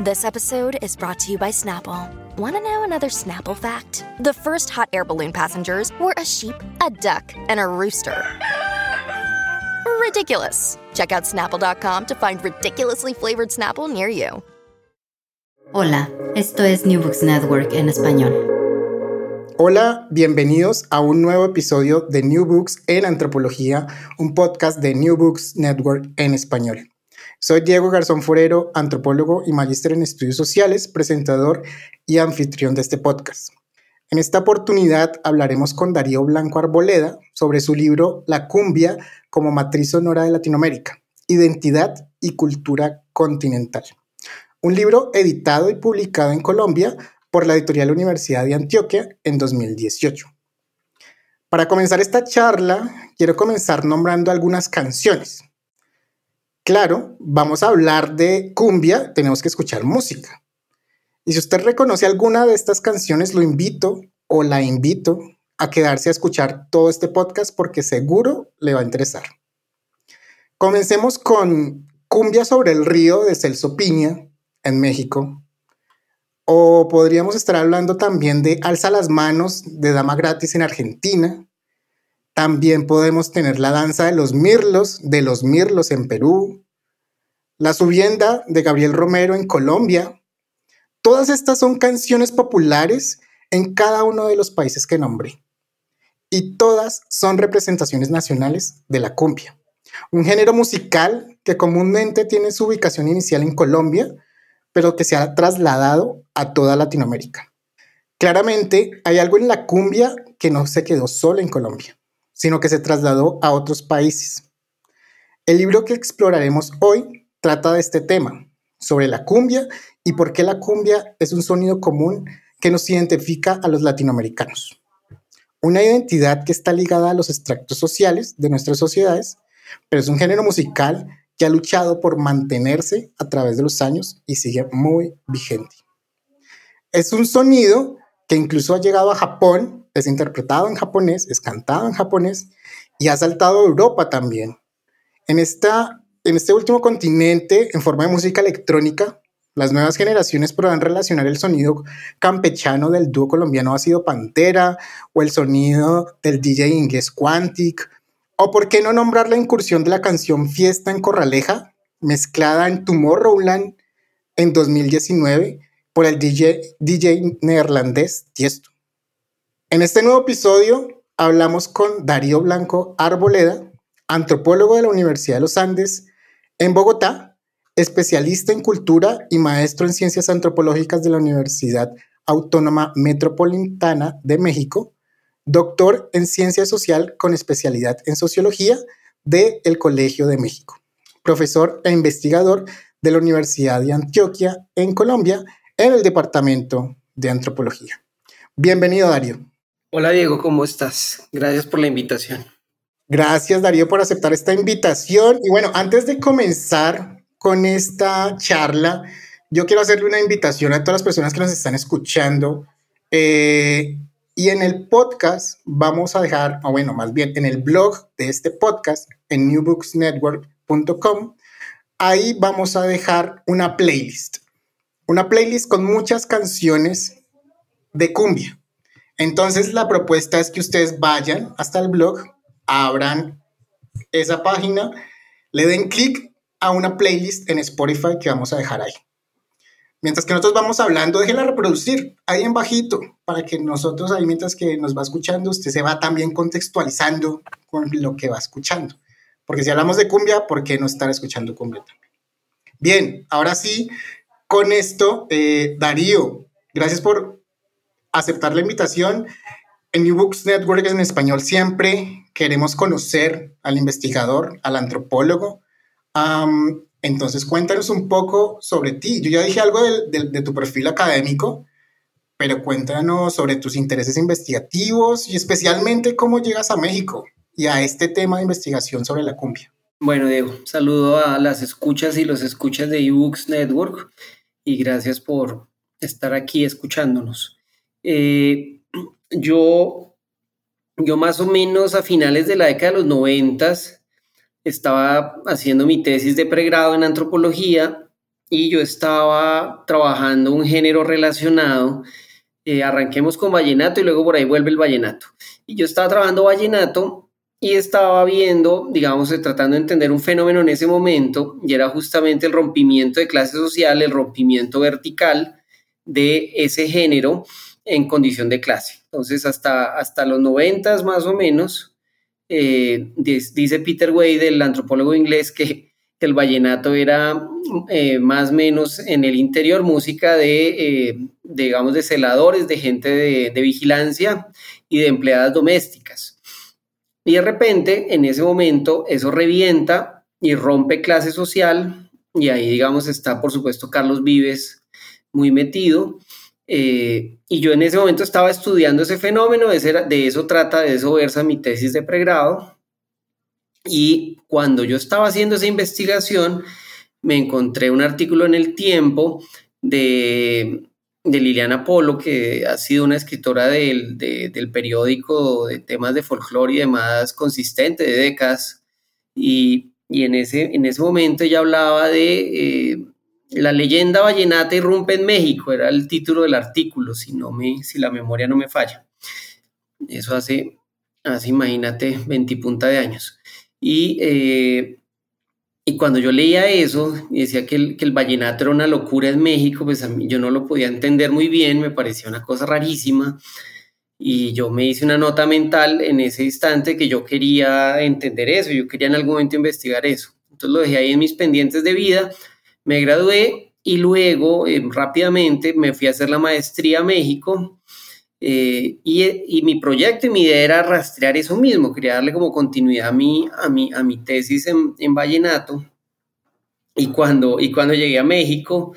This episode is brought to you by Snapple. Want to know another Snapple fact? The first hot air balloon passengers were a sheep, a duck, and a rooster. Ridiculous. Check out snapple.com to find ridiculously flavored Snapple near you. Hola, esto es New Books Network en español. Hola, bienvenidos a un nuevo episodio de New Books en Antropología, un podcast de New Books Network en español. Soy Diego Garzón Forero, antropólogo y magíster en estudios sociales, presentador y anfitrión de este podcast. En esta oportunidad hablaremos con Darío Blanco Arboleda sobre su libro La cumbia como matriz sonora de Latinoamérica, identidad y cultura continental. Un libro editado y publicado en Colombia por la editorial Universidad de Antioquia en 2018. Para comenzar esta charla, quiero comenzar nombrando algunas canciones Claro, vamos a hablar de cumbia, tenemos que escuchar música. Y si usted reconoce alguna de estas canciones, lo invito o la invito a quedarse a escuchar todo este podcast porque seguro le va a interesar. Comencemos con Cumbia sobre el río de Celso Piña en México. O podríamos estar hablando también de Alza las manos de Dama Gratis en Argentina. También podemos tener la danza de los mirlos, de los mirlos en Perú, la subienda de Gabriel Romero en Colombia. Todas estas son canciones populares en cada uno de los países que nombré. Y todas son representaciones nacionales de la cumbia, un género musical que comúnmente tiene su ubicación inicial en Colombia, pero que se ha trasladado a toda Latinoamérica. Claramente hay algo en la cumbia que no se quedó solo en Colombia sino que se trasladó a otros países. El libro que exploraremos hoy trata de este tema, sobre la cumbia y por qué la cumbia es un sonido común que nos identifica a los latinoamericanos. Una identidad que está ligada a los extractos sociales de nuestras sociedades, pero es un género musical que ha luchado por mantenerse a través de los años y sigue muy vigente. Es un sonido que incluso ha llegado a Japón es interpretado en japonés, es cantado en japonés y ha saltado a Europa también. En, esta, en este último continente, en forma de música electrónica, las nuevas generaciones podrán relacionar el sonido campechano del dúo colombiano Ha sido Pantera o el sonido del DJ inglés Quantic. O por qué no nombrar la incursión de la canción Fiesta en Corraleja, mezclada en Tomorrowland en 2019 por el DJ, DJ neerlandés Tiesto. En este nuevo episodio hablamos con Darío Blanco Arboleda, antropólogo de la Universidad de los Andes en Bogotá, especialista en cultura y maestro en ciencias antropológicas de la Universidad Autónoma Metropolitana de México, doctor en ciencia social con especialidad en sociología del el Colegio de México, profesor e investigador de la Universidad de Antioquia en Colombia en el Departamento de Antropología. Bienvenido, Darío. Hola Diego, ¿cómo estás? Gracias por la invitación. Gracias Darío por aceptar esta invitación. Y bueno, antes de comenzar con esta charla, yo quiero hacerle una invitación a todas las personas que nos están escuchando. Eh, y en el podcast vamos a dejar, o bueno, más bien en el blog de este podcast, en newbooksnetwork.com, ahí vamos a dejar una playlist. Una playlist con muchas canciones de cumbia. Entonces la propuesta es que ustedes vayan hasta el blog, abran esa página, le den clic a una playlist en Spotify que vamos a dejar ahí. Mientras que nosotros vamos hablando, déjenla reproducir ahí en bajito para que nosotros ahí mientras que nos va escuchando, usted se va también contextualizando con lo que va escuchando. Porque si hablamos de cumbia, ¿por qué no estar escuchando cumbia también? Bien, ahora sí, con esto, eh, Darío, gracias por aceptar la invitación. En New Books Network en español siempre queremos conocer al investigador, al antropólogo. Entonces cuéntanos un poco sobre ti. Yo ya dije algo de, tu perfil académico, pero cuéntanos sobre tus intereses investigativos y especialmente cómo llegas a México y a este tema de investigación sobre la cumbia. Bueno, Diego, saludo a las escuchas y los escuchas de eBooks Network y gracias por estar aquí escuchándonos. Eh, yo, yo más o menos a finales de la década de los noventas estaba haciendo mi tesis de pregrado en antropología y yo estaba trabajando un género relacionado. Eh, arranquemos con vallenato y luego por ahí vuelve el vallenato. Y yo estaba trabajando vallenato y estaba viendo, digamos, tratando de entender un fenómeno en ese momento y era justamente el rompimiento de clase social, el rompimiento vertical de ese género en condición de clase. Entonces, hasta, hasta los noventas más o menos, eh, dice Peter Wade, el antropólogo inglés, que, el vallenato era eh, más o menos en el interior música de, eh, digamos, de celadores, de gente de, de, vigilancia y de empleadas domésticas. Y de repente, en ese momento, eso revienta y rompe clase social, y ahí, digamos, está, por supuesto, Carlos Vives muy metido. Eh, y yo en ese momento estaba estudiando ese fenómeno, de, eso trata, de eso versa mi tesis de pregrado. Y cuando yo estaba haciendo esa investigación, me encontré un artículo en El Tiempo de, de Liliana Polo, que ha sido una escritora del, del periódico de temas de folclore y demás consistente de décadas. Y, y en, ese, en ese momento ella hablaba de... Eh, la leyenda vallenata irrumpe en México, era el título del artículo, si, no me, si la memoria no me falla. Eso hace, hace imagínate, veintipunta de años. Y, eh, y cuando yo leía eso decía que el, que el, vallenato era una locura en México, pues yo no lo podía entender muy bien, me parecía una cosa rarísima. Y yo me hice una nota mental en ese instante que yo quería entender eso, yo quería en algún momento investigar eso. Entonces lo dejé ahí en mis pendientes de vida me gradué y luego eh, rápidamente me fui a hacer la maestría a México eh, y, mi proyecto y mi idea era rastrear eso mismo, quería darle como continuidad a mi, a mi, a mi tesis en, en Vallenato. Y cuando, y cuando llegué a México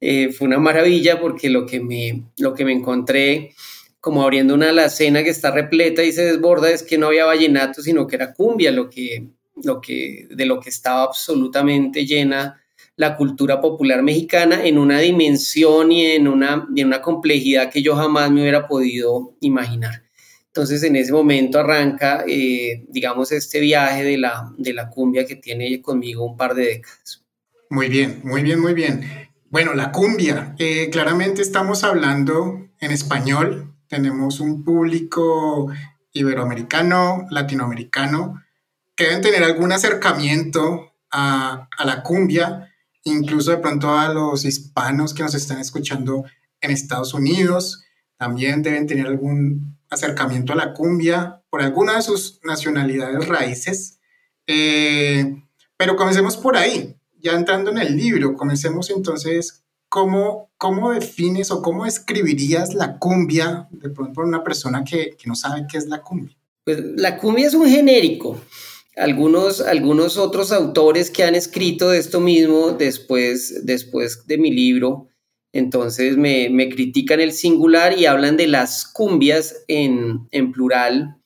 eh, fue una maravilla porque lo que, me, lo que me encontré como abriendo una alacena que está repleta y se desborda es que no había vallenato, sino que era cumbia, lo que, lo que, de lo que estaba absolutamente llena la cultura popular mexicana en una dimensión y en una, en una complejidad que yo jamás me hubiera podido imaginar. Entonces en ese momento arranca, eh, digamos, este viaje de la, de la cumbia que tiene conmigo un par de décadas. Muy bien, muy bien, muy bien. Bueno, la cumbia, eh, claramente estamos hablando en español, tenemos un público iberoamericano, latinoamericano, que deben tener algún acercamiento a, a la cumbia, incluso de pronto a los hispanos que nos están escuchando en Estados Unidos, también deben tener algún acercamiento a la cumbia por alguna de sus nacionalidades raíces. Eh, pero comencemos por ahí, ya entrando en el libro, comencemos entonces, ¿cómo, cómo defines o cómo escribirías la cumbia de pronto para una persona que, que no sabe qué es la cumbia? Pues la cumbia es un genérico algunos, algunos otros autores que han escrito de esto mismo después, después de mi libro, entonces me, critican el singular y hablan de las cumbias en, plural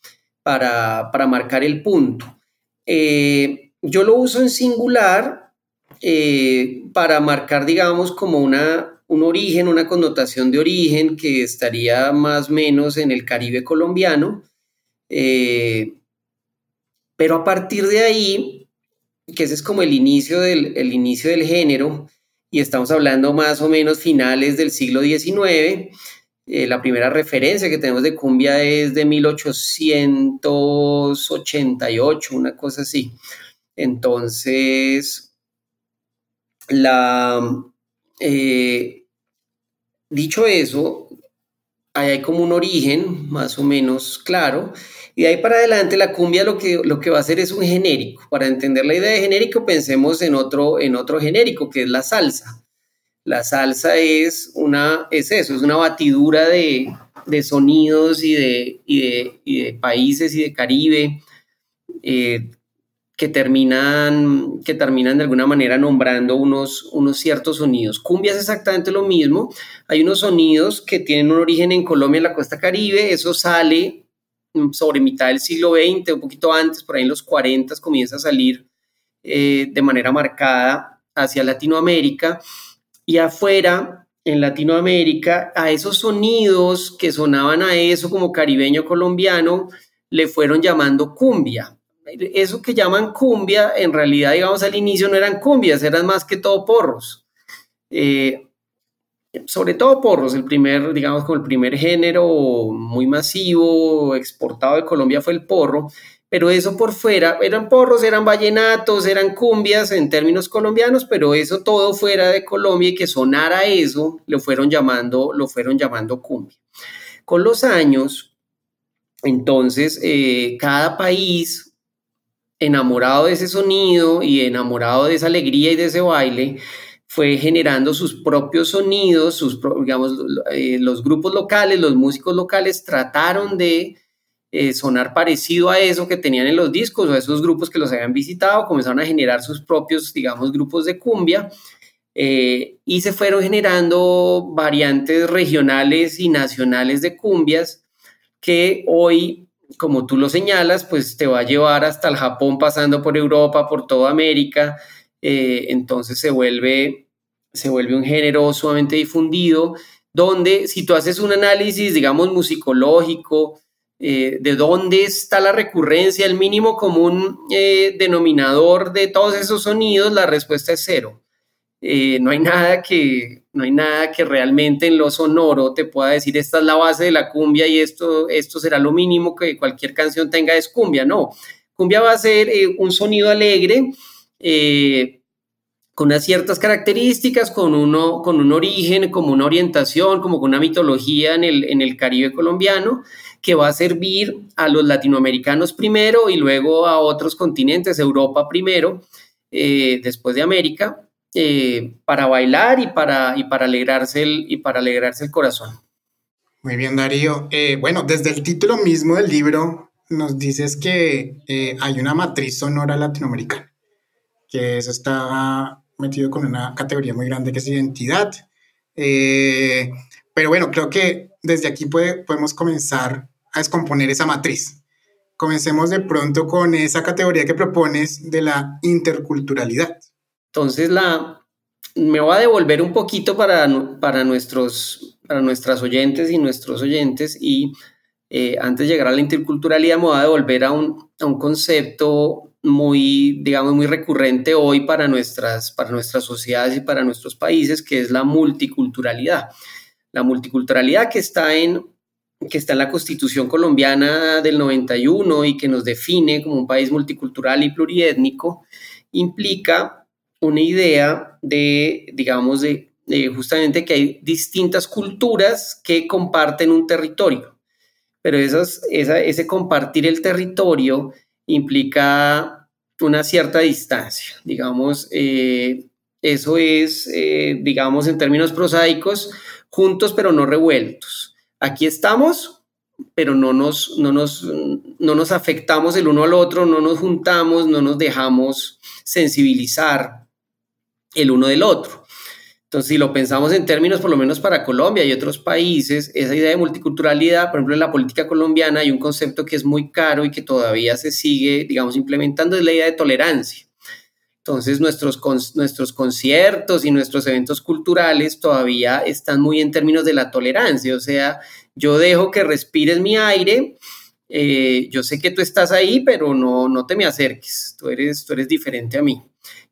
para, marcar el punto. Eh, yo lo uso en singular eh, para marcar, digamos, como una, un origen, una connotación de origen que estaría más o menos en el Caribe colombiano. Eh, pero a partir de ahí, que ese es como el inicio del, el inicio del género, y estamos hablando más o menos finales del siglo XIX, eh, la primera referencia que tenemos de cumbia es de 1888, una cosa así. Entonces, la, eh, dicho eso, hay como un origen más o menos claro y de ahí para adelante la cumbia lo que, lo que va a hacer es un genérico. Para entender la idea de genérico pensemos en otro, en otro genérico que es la salsa. La salsa es, una, es eso, es una batidura de, de sonidos y de, y de, y de, países y de Caribe, eh, que terminan, que terminan de alguna manera nombrando unos, unos ciertos sonidos. Cumbia es exactamente lo mismo. Hay unos sonidos que tienen un origen en Colombia, en la costa caribe. Eso sale sobre mitad del siglo XX, un poquito antes, por ahí en los 40 comienza a salir eh, de manera marcada hacia Latinoamérica. Y afuera, en Latinoamérica, a esos sonidos que sonaban a eso como caribeño colombiano, le fueron llamando cumbia eso que llaman cumbia, en realidad, digamos, al inicio no eran cumbias, eran más que todo porros. Eh, sobre todo porros, el primer, digamos, como el primer género muy masivo exportado de Colombia fue el porro, pero eso por fuera, eran porros, eran vallenatos, eran cumbias en términos colombianos, pero eso todo fuera de Colombia y que sonara eso, lo fueron llamando, lo fueron llamando cumbia. Con los años, entonces, eh, cada país enamorado de ese sonido y enamorado de esa alegría y de ese baile, fue generando sus propios sonidos, sus, digamos, eh, los grupos locales, los músicos locales trataron de eh, sonar parecido a eso que tenían en los discos o a esos grupos que los habían visitado, comenzaron a generar sus propios, digamos, grupos de cumbia eh, y se fueron generando variantes regionales y nacionales de cumbias que hoy como tú lo señalas, pues te va a llevar hasta el Japón, pasando por Europa, por toda América. Eh, entonces se vuelve, se vuelve un género sumamente difundido, donde si tú haces un análisis, digamos, musicológico, eh, de dónde está la recurrencia, el mínimo común eh, denominador de todos esos sonidos, la respuesta es cero. no hay nada que, no hay nada que realmente en lo sonoro te pueda decir esta es la base de la cumbia y esto, esto será lo mínimo que cualquier canción tenga es cumbia, no. Cumbia va a ser eh, un sonido alegre, eh, con unas ciertas características, con, uno, con un origen, como una orientación, como con una mitología en el, Caribe colombiano, que va a servir a los latinoamericanos primero y luego a otros continentes, Europa primero, eh, después de América, eh, para bailar y para, alegrarse el, y para alegrarse el corazón. Muy bien, Darío. Bueno, desde el título mismo del libro nos dices que hay una matriz sonora latinoamericana, que eso está metido con una categoría muy grande que es identidad. pero bueno, creo que desde aquí puede, podemos comenzar a descomponer esa matriz. Comencemos de pronto con esa categoría que propones de la interculturalidad. Entonces, la, me voy a devolver un poquito para, para, nuestros, para nuestras oyentes y nuestros oyentes y eh, antes de llegar a la interculturalidad me voy a devolver a un, a un concepto muy, digamos, muy recurrente hoy para nuestras, para nuestras sociedades y para nuestros países, que es la multiculturalidad. La multiculturalidad que está en que está en la Constitución colombiana del 91 y que nos define como un país multicultural y pluriétnico, implica una idea de, digamos, de, justamente que hay distintas culturas que comparten un territorio, pero esas, ese compartir el territorio implica una cierta distancia, digamos, eh, eso es, eh, digamos, en términos prosaicos, juntos pero no revueltos. Aquí estamos, pero no nos, no nos, no nos afectamos el uno al otro, no nos juntamos, no nos dejamos sensibilizar el uno del otro. Entonces, si lo pensamos en términos, por lo menos para Colombia y otros países, esa idea de multiculturalidad, por ejemplo, en la política colombiana hay un concepto que es muy caro y que todavía se sigue, digamos, implementando, es la idea de tolerancia. Entonces, nuestros, nuestros conciertos y nuestros eventos culturales todavía están muy en términos de la tolerancia, o sea, yo dejo que respires mi aire, eh, yo sé que tú estás ahí, pero no, no te me acerques, tú eres, tú eres diferente a mí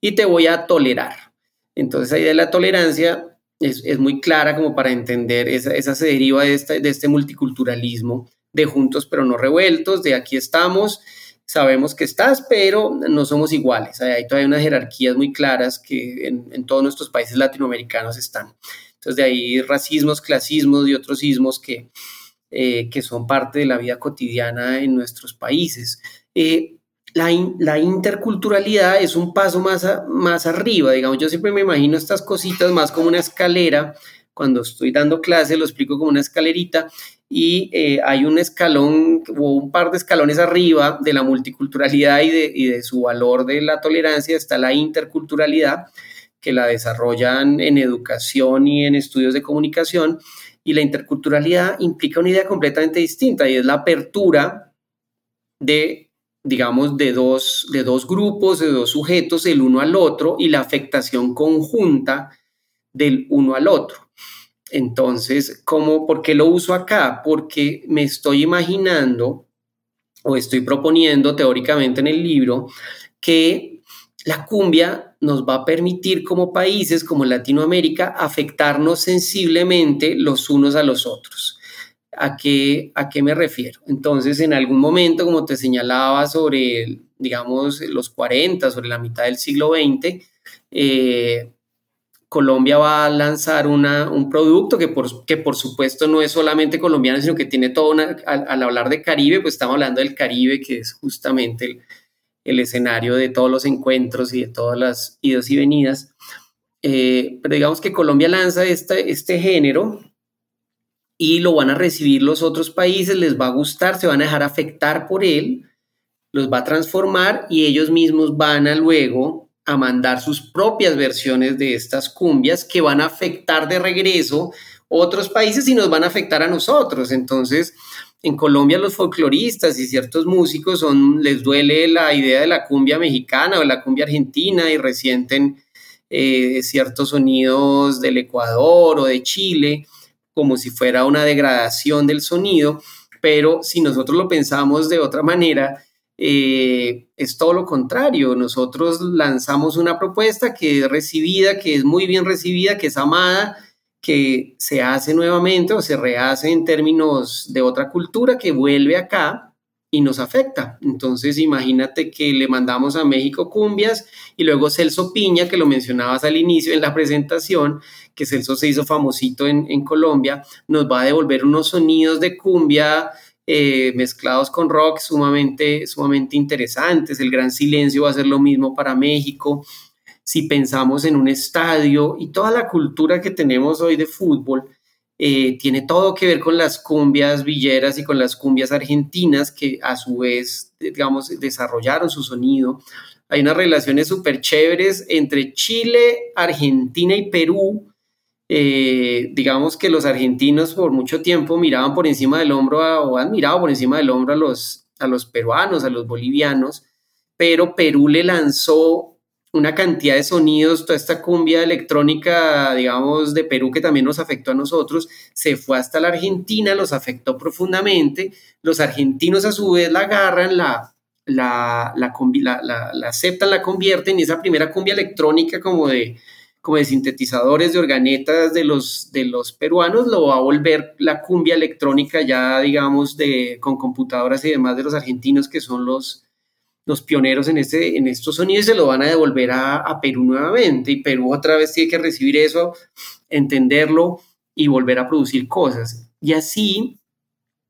y te voy a tolerar. Entonces, ahí de la tolerancia es, muy clara como para entender, esa, esa se deriva de este, de este multiculturalismo, de juntos pero no revueltos, de aquí estamos, sabemos que estás, pero no somos iguales. Hay todavía unas jerarquías muy claras que en, todos nuestros países latinoamericanos están. Entonces, de ahí racismos, clasismos y otros ismos que, eh, que son parte de la vida cotidiana en nuestros países. Eh, la, interculturalidad es un paso más, más arriba, digamos, yo siempre me imagino estas cositas más como una escalera, cuando estoy dando clase lo explico como una escalerita, y eh, hay un escalón o un par de escalones arriba de la multiculturalidad y de, y de su valor de la tolerancia. Está la interculturalidad que la desarrollan en educación y en estudios de comunicación. Y la interculturalidad implica una idea completamente distinta y es la apertura de digamos, de dos, de dos grupos, de dos sujetos, el uno al otro, y la afectación conjunta del uno al otro. Entonces, ¿cómo, ¿por qué lo uso acá? Porque me estoy imaginando o estoy proponiendo teóricamente en el libro que la cumbia nos va a permitir como países, como Latinoamérica, afectarnos sensiblemente los unos a los otros. ¿A qué, ¿A qué me refiero? Entonces, en algún momento, como te señalaba sobre, digamos, los 40, sobre la mitad del siglo XX, eh, Colombia va a lanzar un producto que por, que por supuesto no es solamente colombiano, sino que tiene todo una, al, hablar de Caribe, pues estamos hablando del Caribe, que es justamente el, escenario de todos los encuentros y de todas las idas y venidas. Eh, pero digamos que Colombia lanza este, este género y lo van a recibir los otros países, les va a gustar, se van a dejar afectar por él, los va a transformar y ellos mismos van a luego a mandar sus propias versiones de estas cumbias que van a afectar de regreso otros países y nos van a afectar a nosotros. Entonces, en Colombia los folcloristas y ciertos músicos son, les duele la idea de la cumbia mexicana o la cumbia argentina y resienten eh, ciertos sonidos del Ecuador o de Chile como si fuera una degradación del sonido, pero si nosotros lo pensamos de otra manera, eh, es todo lo contrario. Nosotros lanzamos una propuesta que es recibida, que es muy bien recibida, que es amada, que se hace nuevamente o se rehace en términos de otra cultura que vuelve acá y nos afecta. Entonces imagínate que le mandamos a México cumbias y luego Celso Piña, que lo mencionabas al inicio en la presentación, que Celso se hizo famosito en, Colombia, nos va a devolver unos sonidos de cumbia eh, mezclados con rock sumamente, sumamente interesantes. El Gran Silencio va a ser lo mismo para México. Si pensamos en un estadio y toda la cultura que tenemos hoy de fútbol, eh, tiene todo que ver con las cumbias villeras y con las cumbias argentinas que a su vez, digamos, desarrollaron su sonido. Hay unas relaciones súper chéveres entre Chile, Argentina y Perú, eh, digamos que los argentinos por mucho tiempo miraban por encima del hombro o han mirado por encima del hombro a los, a los peruanos, a los bolivianos, pero Perú le lanzó una cantidad de sonidos, toda esta cumbia electrónica, digamos, de Perú que también nos afectó a nosotros, se fue hasta la Argentina, los afectó profundamente, los argentinos a su vez la agarran, la, la, la, la, la aceptan, la convierten y esa primera cumbia electrónica como de como de sintetizadores de organetas de los, de los peruanos, lo va a volver la cumbia electrónica ya, digamos, de, con computadoras y demás de los argentinos que son los, los pioneros en, este, en estos sonidos se lo van a devolver a, a, Perú nuevamente. Y Perú otra vez tiene que recibir eso, entenderlo y volver a producir cosas. Y así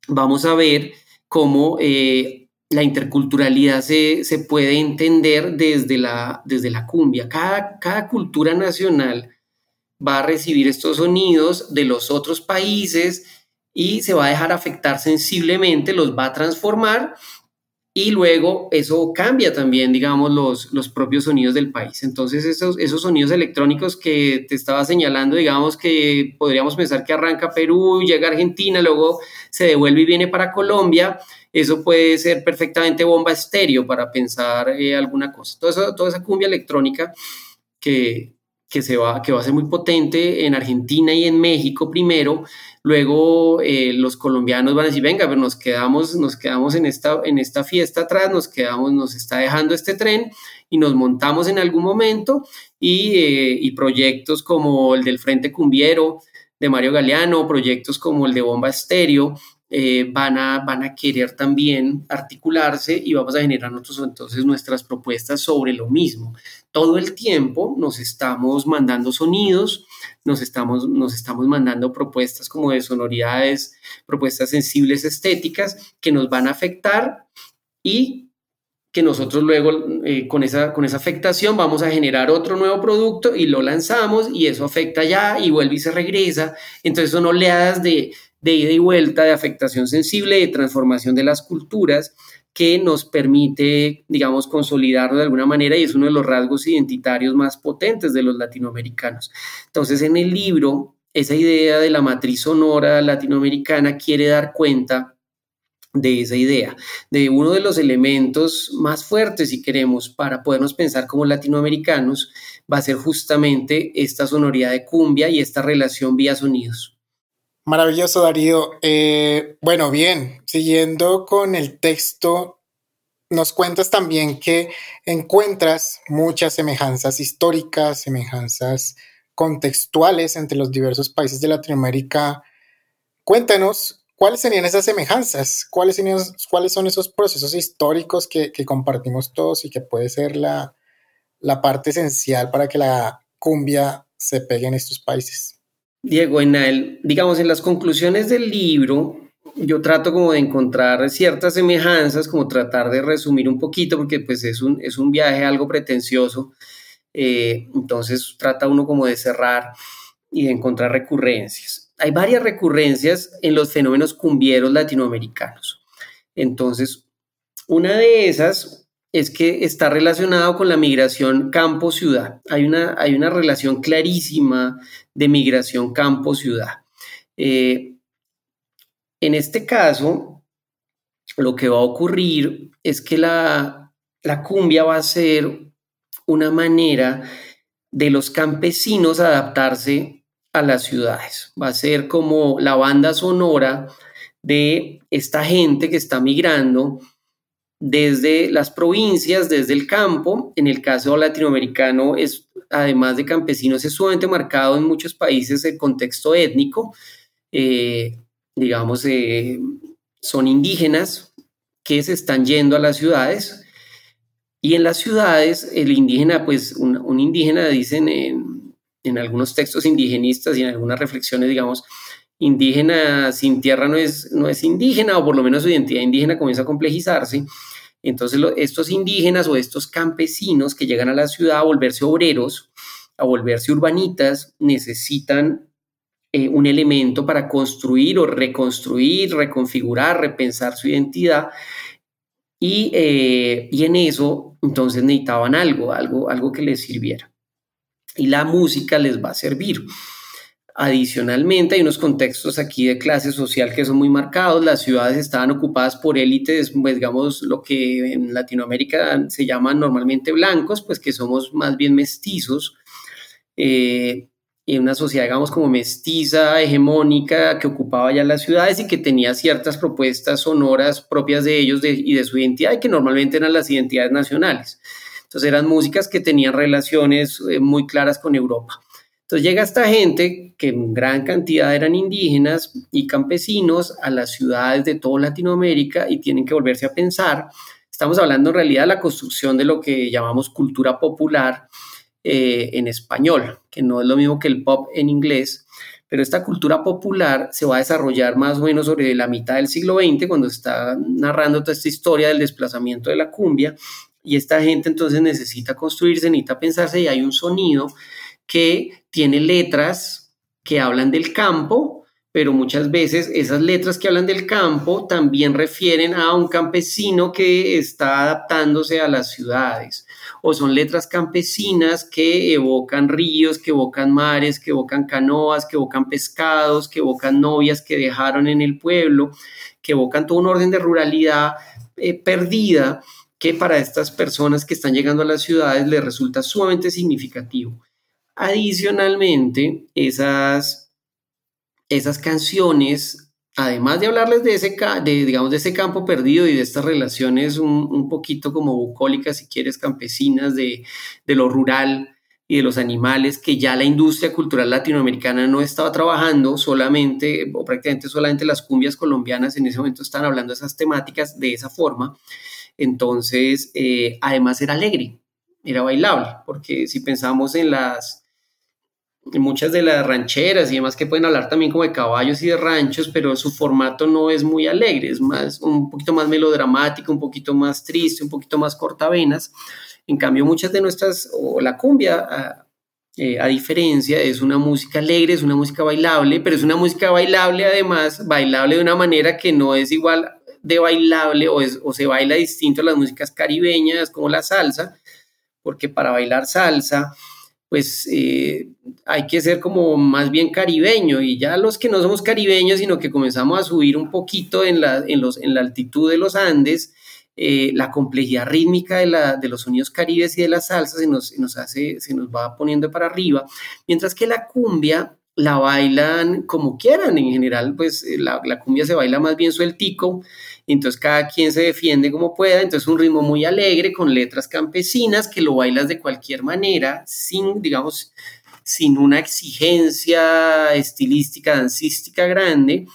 vamos a ver cómo eh, la interculturalidad se, puede entender desde la, desde la cumbia. Cada, cada cultura nacional va a recibir estos sonidos de los otros países y se va a dejar afectar sensiblemente, los va a transformar y luego eso cambia también, digamos, los, los propios sonidos del país. Entonces, esos, esos sonidos electrónicos que te estaba señalando, digamos que podríamos pensar que arranca Perú, llega Argentina, luego se devuelve y viene para Colombia, eso puede ser perfectamente bomba estéreo para pensar eh, alguna cosa. Toda toda esa cumbia electrónica que, que, se va, que va a ser muy potente en Argentina y en México primero, luego eh, los colombianos van a decir, venga, pero nos quedamos, nos quedamos en, esta, en esta fiesta atrás, nos quedamos, nos está dejando este tren y nos montamos en algún momento y, eh, y proyectos como el del Frente Cumbiero de Mario Galeano, proyectos como el de Bomba Estéreo, eh, van, a, van a querer también articularse y vamos a generar entonces nuestras propuestas sobre lo mismo. Todo el tiempo nos estamos mandando sonidos, nos estamos, nos estamos mandando propuestas como de sonoridades, propuestas sensibles estéticas que nos van a afectar y que nosotros luego eh, con, esa, con esa afectación vamos a generar otro nuevo producto y lo lanzamos y eso afecta ya y vuelve y se regresa. Entonces son oleadas de, de ida y vuelta, de afectación sensible, de transformación de las culturas que nos permite, digamos, consolidarlo de alguna manera y es uno de los rasgos identitarios más potentes de los latinoamericanos. Entonces, en el libro, esa idea de la matriz sonora latinoamericana quiere dar cuenta de esa idea, de uno de los elementos más fuertes, si queremos, para podernos pensar como latinoamericanos, va a ser justamente esta sonoridad de cumbia y esta relación vía sonidos. Maravilloso, Darío. Eh, bueno, bien, siguiendo con el texto, nos cuentas también que encuentras muchas semejanzas históricas, semejanzas contextuales entre los diversos países de Latinoamérica. Cuéntanos cuáles serían esas semejanzas, cuáles, cuáles son esos procesos históricos que, compartimos todos y que puede ser la parte esencial para que la cumbia se pegue en estos países. Diego, en el, digamos, en las conclusiones del libro, yo trato como de encontrar ciertas semejanzas, como tratar de resumir un poquito, porque pues es un, es un viaje algo pretencioso, eh, entonces trata uno como de cerrar y de encontrar recurrencias. Hay varias recurrencias en los fenómenos cumbieros latinoamericanos. Entonces, una de esas es que está relacionado con la migración campo-ciudad. Hay una, hay una relación clarísima de migración campo-ciudad. Eh, en este caso, lo que va a ocurrir es que la, la cumbia va a ser una manera de los campesinos adaptarse a las ciudades. Va a ser como la banda sonora de esta gente que está migrando desde las provincias, desde el campo. En el caso latinoamericano, es, además de campesinos, es sumamente marcado en muchos países el contexto étnico. Eh, digamos, eh, son indígenas que se están yendo a las ciudades. Y en las ciudades, el indígena, pues un, indígena, dicen en, en, algunos textos indigenistas y en algunas reflexiones, digamos, indígena sin tierra no es, no es indígena, o por lo menos su identidad indígena comienza a complejizarse. Entonces, estos indígenas o estos campesinos que llegan a la ciudad a volverse obreros, a volverse urbanitas, necesitan eh, un elemento para construir o reconstruir, reconfigurar, repensar su identidad. Y, eh, y en eso, entonces necesitaban algo, algo, algo que les sirviera. Y la música les va a servir. Adicionalmente, hay unos contextos aquí de clase social que son muy marcados. Las ciudades estaban ocupadas por élites, pues digamos, lo que en Latinoamérica se llaman normalmente blancos, pues que somos más bien mestizos. Eh, en una sociedad, digamos, como mestiza, hegemónica, que ocupaba ya las ciudades y que tenía ciertas propuestas sonoras propias de ellos y de su identidad y que normalmente eran las identidades nacionales. Entonces eran músicas que tenían relaciones eh, muy claras con Europa. Entonces llega esta gente, que en gran cantidad eran indígenas y campesinos, a las ciudades de toda Latinoamérica y tienen que volverse a pensar. Estamos hablando en realidad de la construcción de lo que llamamos cultura popular eh, en español, que no es lo mismo que el pop en inglés, pero esta cultura popular se va a desarrollar más o menos sobre la mitad del siglo XX, cuando está narrando toda esta historia del desplazamiento de la cumbia, y esta gente entonces necesita construirse, necesita pensarse, y hay un sonido que tiene letras que hablan del campo, pero muchas veces esas letras que hablan del campo también refieren a un campesino que está adaptándose a las ciudades, o son letras campesinas que evocan ríos, que evocan mares, que evocan canoas, que evocan pescados, que evocan novias que dejaron en el pueblo, que evocan todo un orden de ruralidad eh, perdida que para estas personas que están llegando a las ciudades les resulta sumamente significativo. Adicionalmente, esas, esas canciones, además de hablarles de ese, de, digamos, de ese campo perdido y de estas relaciones un, poquito como bucólicas, si quieres, campesinas, de, de lo rural y de los animales, que ya la industria cultural latinoamericana no estaba trabajando solamente, o prácticamente solamente las cumbias colombianas en ese momento están hablando esas temáticas de esa forma. Entonces, eh, además era alegre, era bailable, porque si pensamos en las muchas de las rancheras y demás que pueden hablar también como de caballos y de ranchos, pero su formato no es muy alegre, es más un poquito más melodramático, un poquito más triste, un poquito más cortavenas. En cambio, muchas de nuestras, o la cumbia, a, eh, diferencia, es una música alegre, es una música bailable, pero es una música bailable además, bailable de una manera que no es igual de bailable o, es, o se baila distinto a las músicas caribeñas como la salsa, porque para bailar salsa pues eh, hay que ser como más bien caribeño y ya los que no somos caribeños, sino que comenzamos a subir un poquito en la, en los, en la altitud de los Andes, eh, la complejidad rítmica de, la, de, los sonidos caribes y de la salsa se nos, nos, hace, se nos va poniendo para arriba, mientras que la cumbia la bailan como quieran en general, pues eh, la, la cumbia se baila más bien sueltico, entonces cada quien se defiende como pueda, entonces un ritmo muy alegre con letras campesinas que lo bailas de cualquier manera, sin, digamos, sin una exigencia estilística, dancística grande.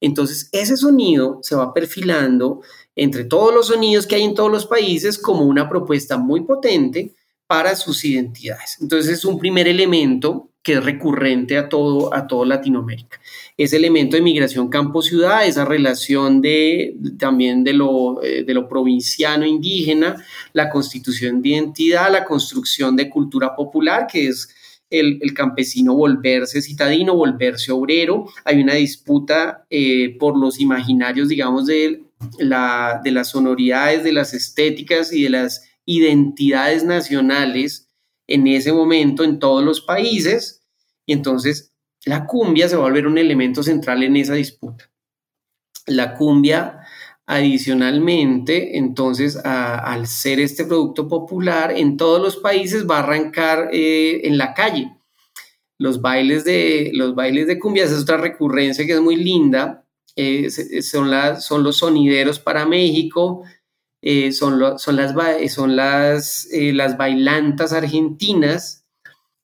Entonces ese sonido se va perfilando entre todos los sonidos que hay en todos los países como una propuesta muy potente para sus identidades. Entonces es un primer elemento que es recurrente a todo, a todo Latinoamérica. Ese elemento de migración campo-ciudad, esa relación de, también de lo, eh, de lo provinciano indígena, la constitución de identidad, la construcción de cultura popular, que es el, campesino volverse citadino, volverse obrero. Hay una disputa eh, por los imaginarios, digamos, de, la, de las sonoridades, de las estéticas y de las identidades nacionales en ese momento en todos los países y entonces la cumbia se va a volver un elemento central en esa disputa. La cumbia adicionalmente, entonces al ser este producto popular en todos los países va a arrancar eh, en la calle. Los bailes, de, los bailes de cumbia, esa es otra recurrencia que es muy linda, eh, son, son los sonideros para México, eh, son, son, las, son las, las bailantas argentinas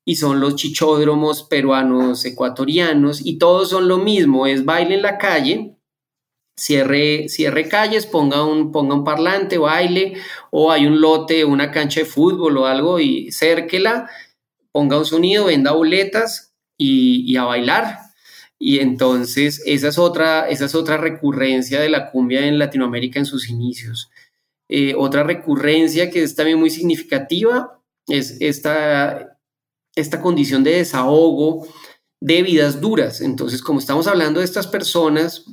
y son los chichódromos peruanos ecuatorianos y todos son lo mismo, es baile en la calle, cierre, cierre calles, ponga un, ponga un parlante, baile, o hay un lote, una cancha de fútbol o algo y cérquela, ponga un sonido, venda boletas y, y a bailar. Y entonces esa es, otra, esa es otra recurrencia de la cumbia en Latinoamérica en sus inicios. Eh, otra recurrencia que es también muy significativa es esta, esta condición de desahogo de vidas duras. Entonces, como estamos hablando de estas personas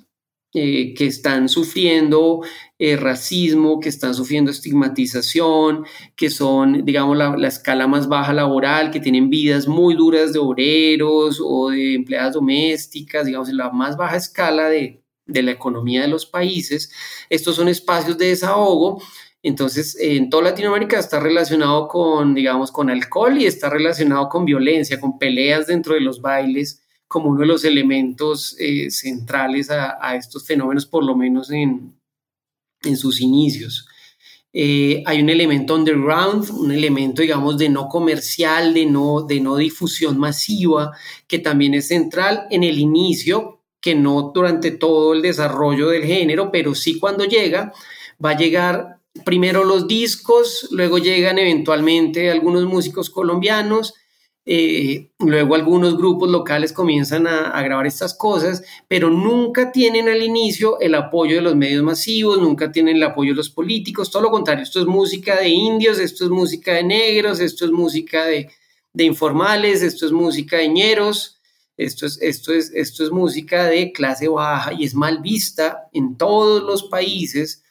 eh, que están sufriendo eh, racismo, que están sufriendo estigmatización, que son, digamos, la, la, escala más baja laboral, que tienen vidas muy duras de obreros o de empleadas domésticas, digamos, en la más baja escala de, de la economía de los países. Estos son espacios de desahogo. Entonces, en toda Latinoamérica está relacionado con, digamos, con alcohol y está relacionado con violencia, con peleas dentro de los bailes, como uno de los elementos eh, centrales a, estos fenómenos, por lo menos en, en sus inicios. Eh, hay un elemento underground, un elemento, digamos, de no comercial, de no, de no difusión masiva, que también es central en el inicio, que no durante todo el desarrollo del género, pero sí cuando llega, va a llegar primero los discos, luego llegan eventualmente algunos músicos colombianos, eh, luego algunos grupos locales comienzan a, grabar estas cosas, pero nunca tienen al inicio el apoyo de los medios masivos, nunca tienen el apoyo de los políticos, todo lo contrario, esto es música de indios, esto es música de negros, esto es música de, de informales, esto es música de ñeros, esto es, esto, es, esto es música de clase baja y es mal vista en todos los países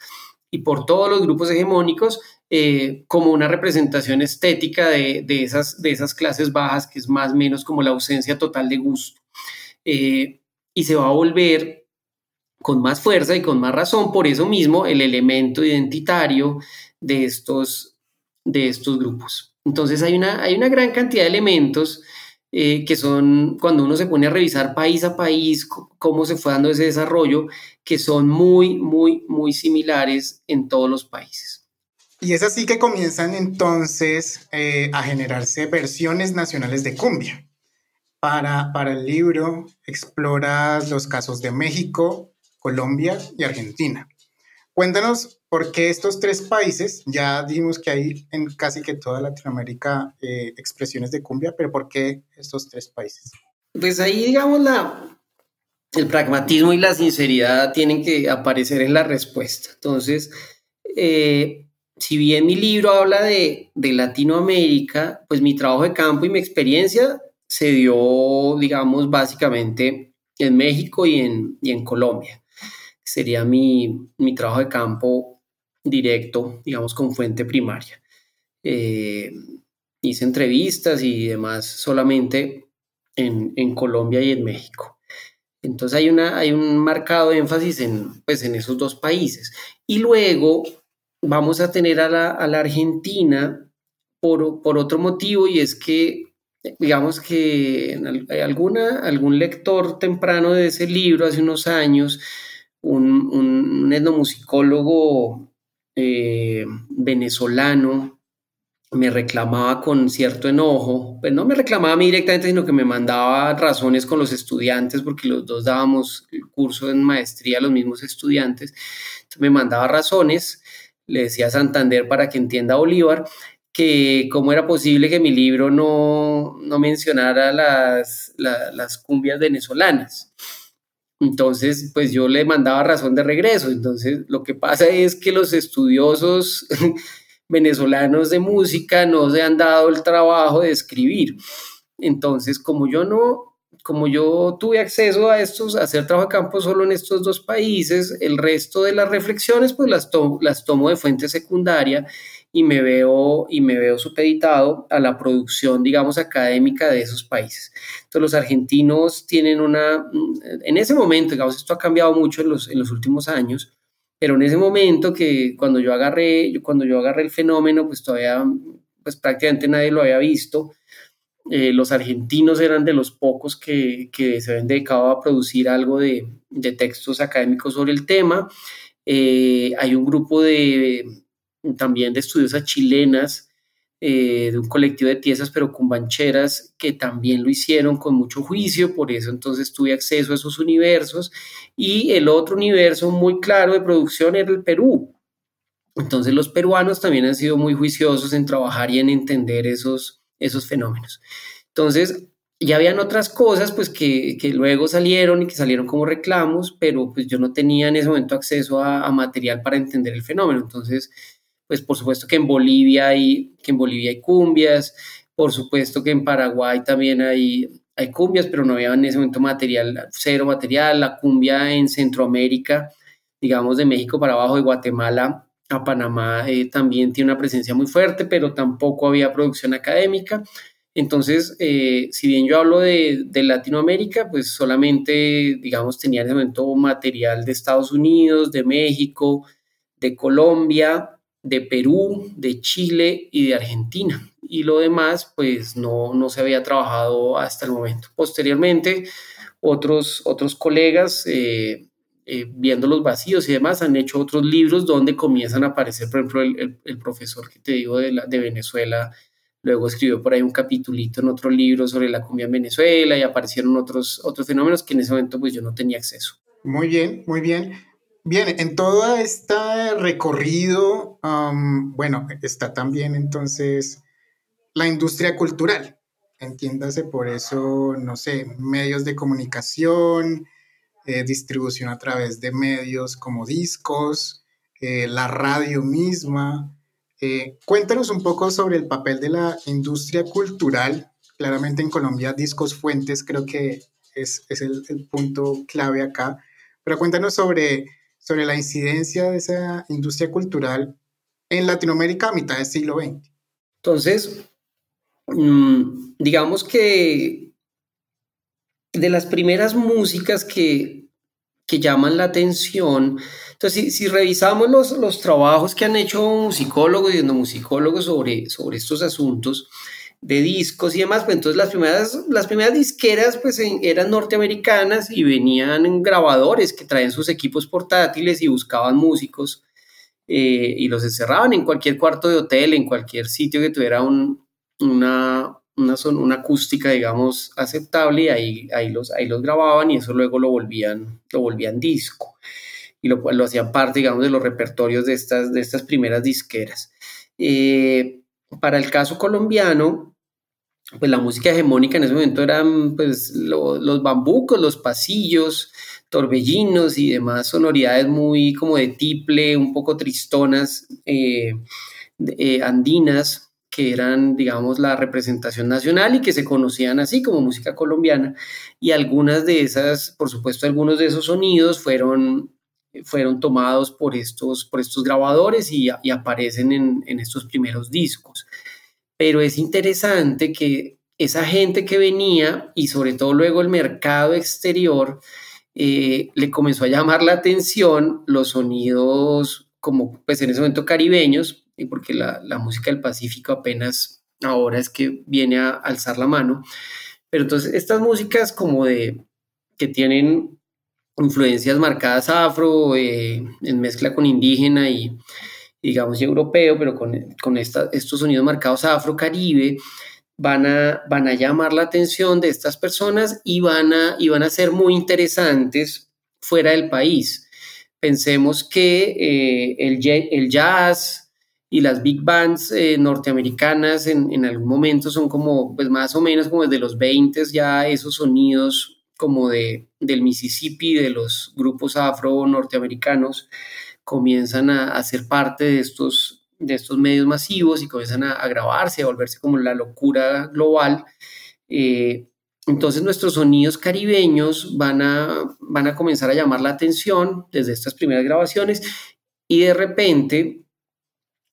y por todos los grupos hegemónicos eh, como una representación estética de, esas, de esas clases bajas, que es más o menos como la ausencia total de gusto. Eh, y se va a volver con más fuerza y con más razón, por eso mismo, el elemento identitario de estos, de estos grupos. Entonces hay una, hay una gran cantidad de elementos eh, que son cuando uno se pone a revisar país a país cómo se fue dando ese desarrollo, que son muy, muy, muy similares en todos los países. Y es así que comienzan entonces eh, a generarse versiones nacionales de cumbia. Para, para el libro exploras los casos de México, Colombia y Argentina. Cuéntanos ¿por qué estos tres países? Ya dijimos que hay en casi que toda Latinoamérica eh, expresiones de cumbia, pero ¿por qué estos tres países? Pues ahí, digamos, la, el pragmatismo y la sinceridad tienen que aparecer en la respuesta. Entonces, eh, si bien mi libro habla de, de, Latinoamérica, pues mi trabajo de campo y mi experiencia se dio, digamos, básicamente en México y en, y en Colombia. Sería mi, mi, trabajo de campo directo, digamos, con fuente primaria. Eh, hice entrevistas y demás solamente en, Colombia y en México. Entonces hay, una, hay un marcado énfasis en, pues, en esos dos países. Y luego vamos a tener a la, a la Argentina por, por, otro motivo y es que digamos que alguna, algún lector temprano de ese libro hace unos años, un, un etnomusicólogo eh, venezolano me reclamaba con cierto enojo, pues no me reclamaba a mí directamente, sino que me mandaba razones con los estudiantes, porque los dos dábamos el curso en maestría a los mismos estudiantes, Entonces me mandaba razones, le decía a Santander para que entienda a Bolívar, que cómo era posible que mi libro no, no mencionara las, las cumbias venezolanas. Entonces, pues yo le mandaba razón de regreso. Entonces, lo que pasa es que los estudiosos venezolanos de música no se han dado el trabajo de escribir. Entonces, como yo no, como yo tuve acceso a estos, a hacer trabajo de campo solo en estos dos países, el resto de las reflexiones, pues las, las tomo de fuente secundaria y me veo, y me veo supeditado a la producción, digamos, académica de esos países. Entonces, los argentinos tienen una, en ese momento, digamos, esto ha cambiado mucho en los, en los últimos años, pero en ese momento que cuando yo agarré, cuando yo agarré el fenómeno, pues todavía, pues prácticamente nadie lo había visto. Eh, los argentinos eran de los pocos que, que, se habían dedicado a producir algo de, de textos académicos sobre el tema. Eh, hay un grupo de, también de estudiosas chilenas, eh, de un colectivo de tiesas pero cumbancheras que también lo hicieron con mucho juicio, por eso entonces tuve acceso a esos universos. Y el otro universo muy claro de producción era el Perú. Entonces los peruanos también han sido muy juiciosos en trabajar y en entender esos, esos fenómenos. Entonces, ya habían otras cosas pues que, que, luego salieron y que salieron como reclamos, pero pues yo no tenía en ese momento acceso a, a material para entender el fenómeno. Entonces, pues por supuesto que en Bolivia hay, que en Bolivia hay cumbias, por supuesto que en Paraguay también hay, hay cumbias, pero no había en ese momento material, cero material, la cumbia en Centroamérica, digamos de México para abajo, de Guatemala a Panamá, eh, también tiene una presencia muy fuerte, pero tampoco había producción académica. Entonces, eh, si bien yo hablo de, de, Latinoamérica, pues solamente, digamos, tenía en ese momento material de Estados Unidos, de México, de Colombia, de Perú, de Chile y de Argentina. Y lo demás, pues no, no se había trabajado hasta el momento. Posteriormente, otros, otros colegas, eh, eh, viendo los vacíos y demás, han hecho otros libros donde comienzan a aparecer, por ejemplo, el, el, profesor que te digo de, la, de Venezuela, luego escribió por ahí un capitulito en otro libro sobre la cumbia en Venezuela y aparecieron otros, otros fenómenos que en ese momento pues yo no tenía acceso. Muy bien, muy bien. Bien, en todo este recorrido, bueno, está también entonces la industria cultural. Entiéndase por eso, no sé, medios de comunicación, eh, distribución a través de medios como discos, eh, la radio misma. Eh, cuéntanos un poco sobre el papel de la industria cultural. Claramente en Colombia, Discos Fuentes creo que es, es el, el punto clave acá. Pero cuéntanos sobre sobre la incidencia de esa industria cultural en Latinoamérica a mitad del siglo XX. Entonces, mmm, digamos que de las primeras músicas que, que llaman la atención, entonces si, si, revisamos los, los trabajos que han hecho musicólogos y etnomusicólogos sobre, sobre estos asuntos, de discos y demás, pues entonces las primeras, las primeras disqueras pues eran norteamericanas y venían en grabadores que traían sus equipos portátiles y buscaban músicos eh, y los encerraban en cualquier cuarto de hotel, en cualquier sitio que tuviera un, una, una, una, acústica, digamos, aceptable y ahí, ahí, los, ahí los grababan y eso luego lo volvían, lo volvían disco. y lo, lo hacían parte, digamos, de los repertorios de estas, de estas primeras disqueras. Eh, para el caso colombiano, pues la música hegemónica en ese momento eran pues los bambucos, los pasillos, torbellinos y demás sonoridades muy como de tiple, un poco tristonas, eh, eh, andinas, que eran, digamos, la representación nacional y que se conocían así como música colombiana. Y algunas de esas, por supuesto, algunos de esos sonidos fueron, fueron tomados por estos, por estos grabadores y, aparecen en, estos primeros discos. Pero es interesante que esa gente que venía y sobre todo luego el mercado exterior, eh, le comenzó a llamar la atención los sonidos como pues en ese momento caribeños, porque la, música del Pacífico apenas ahora es que viene a alzar la mano, pero entonces estas músicas como de que tienen influencias marcadas afro, eh, en mezcla con indígena y digamos europeo, pero con, con estos sonidos marcados afro-caribe, van a, van a llamar la atención de estas personas y van, a, y van a ser muy interesantes fuera del país. Pensemos que eh, el, el, jazz y las big bands eh, norteamericanas en, en, algún momento son como, pues más o menos como desde los 20 ya esos sonidos como de, del Mississippi, de los grupos afro norteamericanos, comienzan a, a ser parte de estos, de estos medios masivos y comienzan a, grabarse, a volverse como la locura global. Eh, entonces nuestros sonidos caribeños van a, van a comenzar a llamar la atención desde estas primeras grabaciones y de repente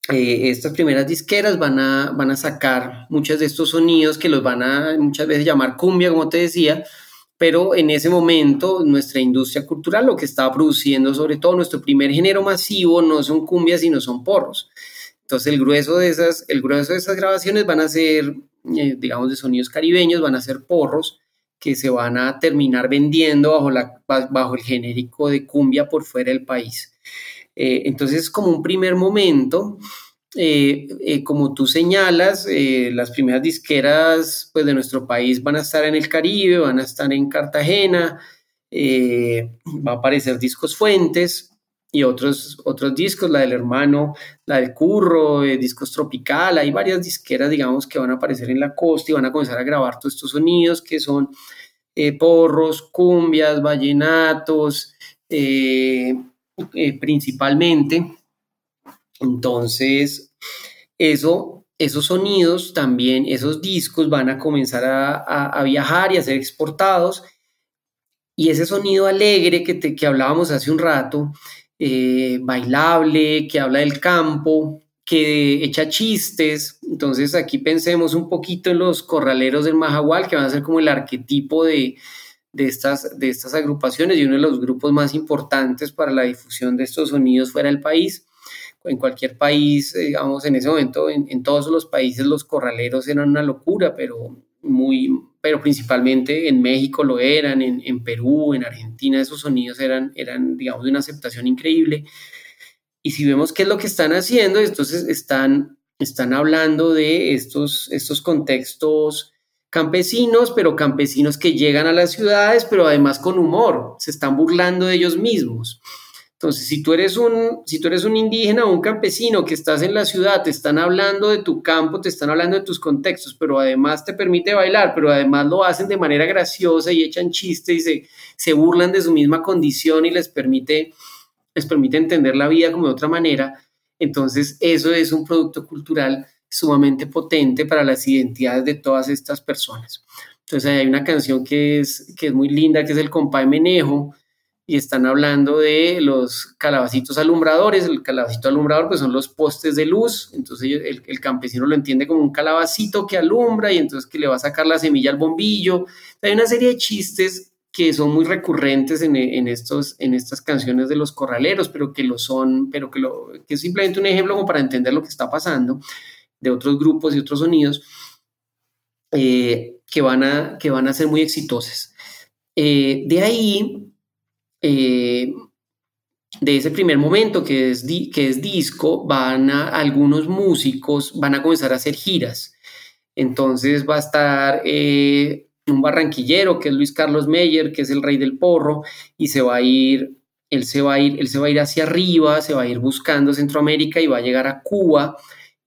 eh, estas primeras disqueras van a, van a sacar muchos de estos sonidos que los van a muchas veces llamar cumbia, como te decía, pero en ese momento nuestra industria cultural lo que estaba produciendo, sobre todo nuestro primer género masivo, no son cumbias, sino son porros. Entonces el grueso de esas, el grueso de esas grabaciones van a ser, eh, digamos, de sonidos caribeños, van a ser porros que se van a terminar vendiendo bajo, la, bajo el genérico de cumbia por fuera del país. Eh, entonces, como un primer momento, eh, como tú señalas, las primeras disqueras pues, de nuestro país van a estar en el Caribe, van a estar en Cartagena, va a aparecer discos fuentes, y otros, otros discos, la del hermano, la del curro, eh, discos tropical, hay varias disqueras, digamos, que van a aparecer en la costa y van a comenzar a grabar todos estos sonidos que son eh, porros, cumbias, vallenatos, eh, principalmente. Entonces, eso, esos sonidos también, esos discos van a comenzar a, viajar y a ser exportados. Y ese sonido alegre que, te, hablábamos hace un rato, eh, bailable, que habla del campo, que echa chistes. Entonces aquí pensemos un poquito en los corraleros del Majagual, que van a ser como el arquetipo de, estas, de estas agrupaciones y uno de los grupos más importantes para la difusión de estos sonidos fuera del país. En cualquier país, eh, digamos, en ese momento, en, en todos los países los corraleros eran una locura, pero muy, pero principalmente en México lo eran, en, Perú, en Argentina, esos sonidos eran, eran, digamos, de una aceptación increíble. Y si vemos qué es lo que están haciendo, entonces están, están hablando de estos, estos contextos campesinos, pero campesinos que llegan a las ciudades, pero además con humor, se están burlando de ellos mismos. Entonces, si tú eres un, si tú eres un indígena o un campesino que estás en la ciudad, te están hablando de tu campo, te están hablando de tus contextos, pero además te permite bailar, pero además lo hacen de manera graciosa y echan chistes y se, se burlan de su misma condición y les permite, les permite entender la vida como de otra manera. Entonces, eso es un producto cultural sumamente potente para las identidades de todas estas personas. Entonces, hay una canción que es, que es muy linda, que es el Compay Menejo, y están hablando de los calabacitos alumbradores. El calabacito alumbrador pues son los postes de luz, entonces el, campesino lo entiende como un calabacito que alumbra y entonces que le va a sacar la semilla al bombillo. Hay una serie de chistes que son muy recurrentes en, estos, en estas canciones de los corraleros, pero que lo son, pero que, lo, que es simplemente un ejemplo como para entender lo que está pasando de otros grupos y otros sonidos eh, que, van a, que van a ser muy exitosos. Eh, de ahí eh, de ese primer momento que es, que es disco, van a, algunos músicos van a comenzar a hacer giras. Entonces va a estar eh, un barranquillero que es Luis Carlos Meyer, que es el rey del porro, y se va a ir él se va a ir, él se va a ir hacia arriba, se va a ir buscando Centroamérica y va a llegar a Cuba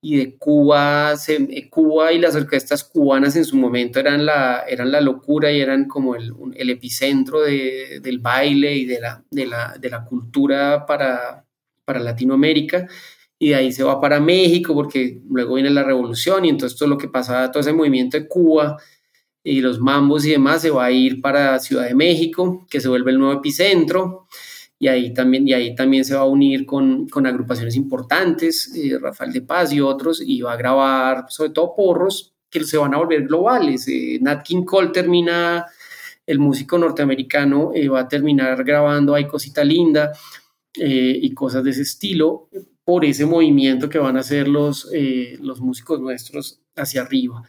y de Cuba, se, Cuba y las orquestas cubanas en su momento eran la, eran la locura y eran como el, el epicentro de, del baile y de la, de la, de la cultura para, para Latinoamérica. Y de ahí se va para México porque luego viene la revolución y entonces todo lo que pasa, todo ese movimiento de Cuba y los mambos y demás se va a ir para Ciudad de México, que se vuelve el nuevo epicentro y ahí también, y ahí también se va a unir con, con agrupaciones importantes, eh, Rafael de Paz y otros, y va a grabar sobre todo porros que se van a volver globales. Eh, Nat King Cole termina, el músico norteamericano eh, va a terminar grabando Hay Cosita Linda y cosas de ese estilo por ese movimiento que van a hacer los, los músicos nuestros hacia arriba.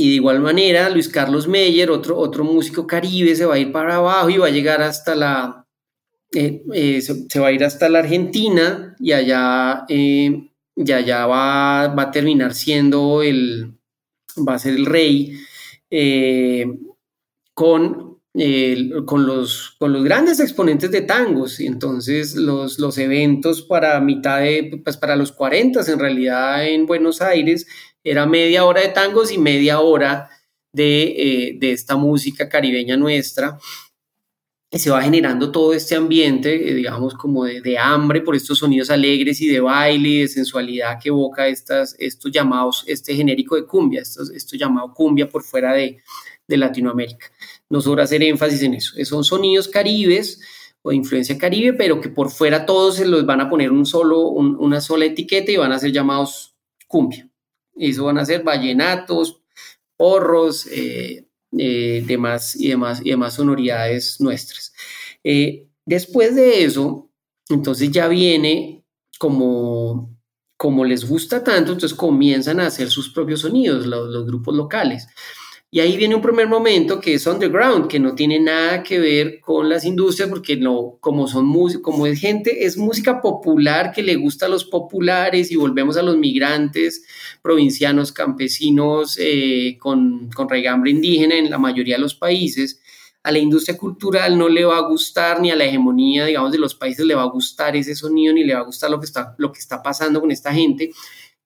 Y de igual manera, Luis Carlos Meyer, otro, otro músico caribe, se va a ir para abajo y va a llegar hasta la, eh, eh, se, va a ir hasta la Argentina y allá, eh, allá va, va, a terminar siendo el, va a ser el rey con, con, los, con los grandes exponentes de tangos. Y entonces los, los eventos para mitad de, pues para los 40 en realidad en Buenos Aires era media hora de tangos y media hora de, eh, esta música caribeña nuestra. Y se va generando todo este ambiente, eh, digamos, como de, hambre por estos sonidos alegres y de baile y de sensualidad que evoca estas, estos llamados, este genérico de cumbia, esto, esto llamado cumbia por fuera de, Latinoamérica. No sobra hacer énfasis en eso. Son sonidos caribes o de influencia caribe, pero que por fuera todos se los van a poner un solo, una sola etiqueta y van a ser llamados cumbia. Eso van a ser vallenatos, porros, eh, eh, demás, y, demás, y demás sonoridades nuestras. Eh, después de eso, entonces ya viene como, como les gusta tanto, entonces comienzan a hacer sus propios sonidos, los, los grupos locales. Y ahí viene un primer momento que es underground, que no tiene nada que ver con las industrias, porque no, como son como es gente, es música popular que le gusta a los populares y volvemos a los migrantes provincianos, campesinos eh, con, con raigambre indígena en la mayoría de los países. A la industria cultural no le va a gustar, ni a la hegemonía, digamos, de los países le va a gustar ese sonido, ni le va a gustar lo que está, lo que está pasando con esta gente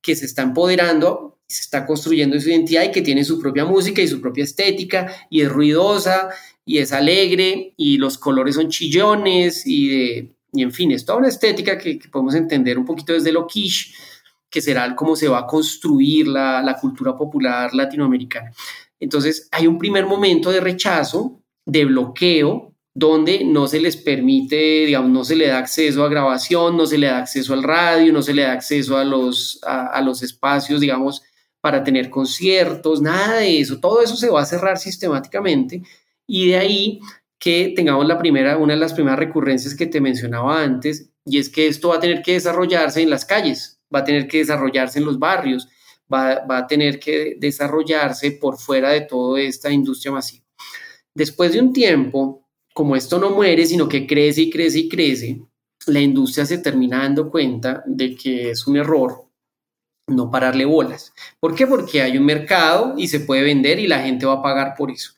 que se está empoderando se está construyendo su identidad y que tiene su propia música y su propia estética y es ruidosa y es alegre y los colores son chillones y, de, y en fin, es toda una estética que, podemos entender un poquito desde lo quiche, que será cómo se va a construir la, la cultura popular latinoamericana. Entonces hay un primer momento de rechazo, de bloqueo, donde no se les permite, digamos, no se le da acceso a grabación, no se le da acceso al radio, no se le da acceso a los, a, a los espacios, digamos, para tener conciertos, nada de eso, todo eso se va a cerrar sistemáticamente y de ahí que tengamos la primera, una de las primeras recurrencias que te mencionaba antes, y es que esto va a tener que desarrollarse en las calles, va a tener que desarrollarse en los barrios, va, va a tener que desarrollarse por fuera de toda esta industria masiva. Después de un tiempo, como esto no muere, sino que crece y crece y crece, la industria se termina dando cuenta de que es un error no pararle bolas. ¿Por qué? Porque hay un mercado y se puede vender y la gente va a pagar por eso.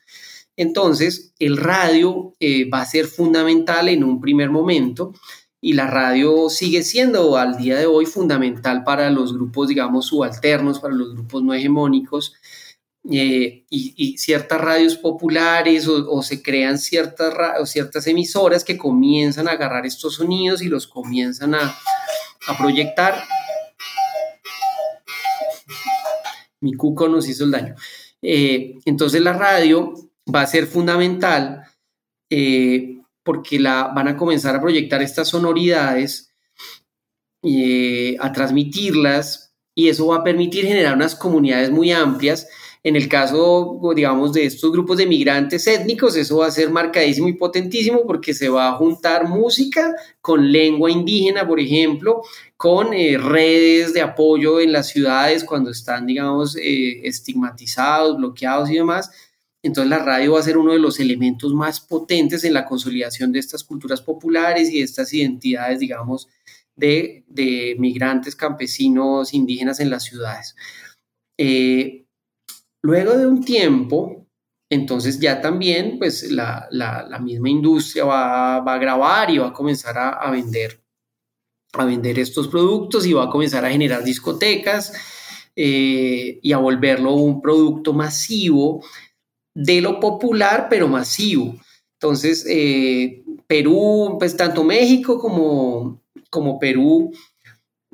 Entonces, el radio eh, va a ser fundamental en un primer momento y la radio sigue siendo al día de hoy fundamental para los grupos, digamos, subalternos, para los grupos no hegemónicos. Eh, y, ciertas radios populares o, se crean ciertas, o ciertas emisoras que comienzan a agarrar estos sonidos y los comienzan a, a proyectar mi cuco nos hizo el daño. Eh, entonces la radio va a ser fundamental eh, porque la, van a comenzar a proyectar estas sonoridades, eh, a transmitirlas y eso va a permitir generar unas comunidades muy amplias en el caso, digamos, de estos grupos de migrantes étnicos, eso va a ser marcadísimo y potentísimo porque se va a juntar música con lengua indígena, por ejemplo, con eh, redes de apoyo en las ciudades cuando están, digamos, eh, estigmatizados, bloqueados y demás. Entonces la radio va a ser uno de los elementos más potentes en la consolidación de estas culturas populares y de estas identidades, digamos, de, migrantes, campesinos, indígenas en las ciudades. Eh, Luego de un tiempo, entonces ya también pues la, misma industria va, a grabar y va a comenzar a, vender a vender estos productos y va a comenzar a generar discotecas eh, y a volverlo un producto masivo de lo popular pero masivo. Entonces, eh, Perú, pues tanto México como, como Perú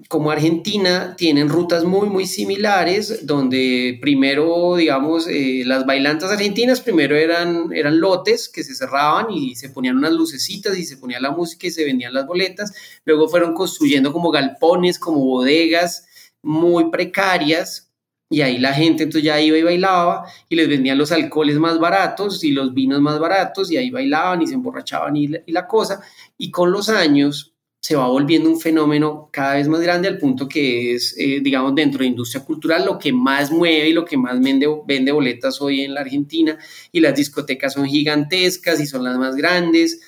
como Argentina tienen rutas muy, muy similares, donde primero, digamos, eh, las bailantas argentinas primero eran, eran lotes que se cerraban y se ponían unas lucecitas y se ponía la música y se vendían las boletas. Luego fueron construyendo como galpones, como bodegas muy precarias. Y ahí la gente entonces ya iba y bailaba y les vendían los alcoholes más baratos y los vinos más baratos y ahí bailaban y se emborrachaban y y la cosa. Y con los años, se va volviendo un fenómeno cada vez más grande al punto que es, eh, digamos, dentro de industria cultural lo que más mueve y lo que más vende, vende boletas hoy en la Argentina. Y las discotecas son gigantescas y son las más grandes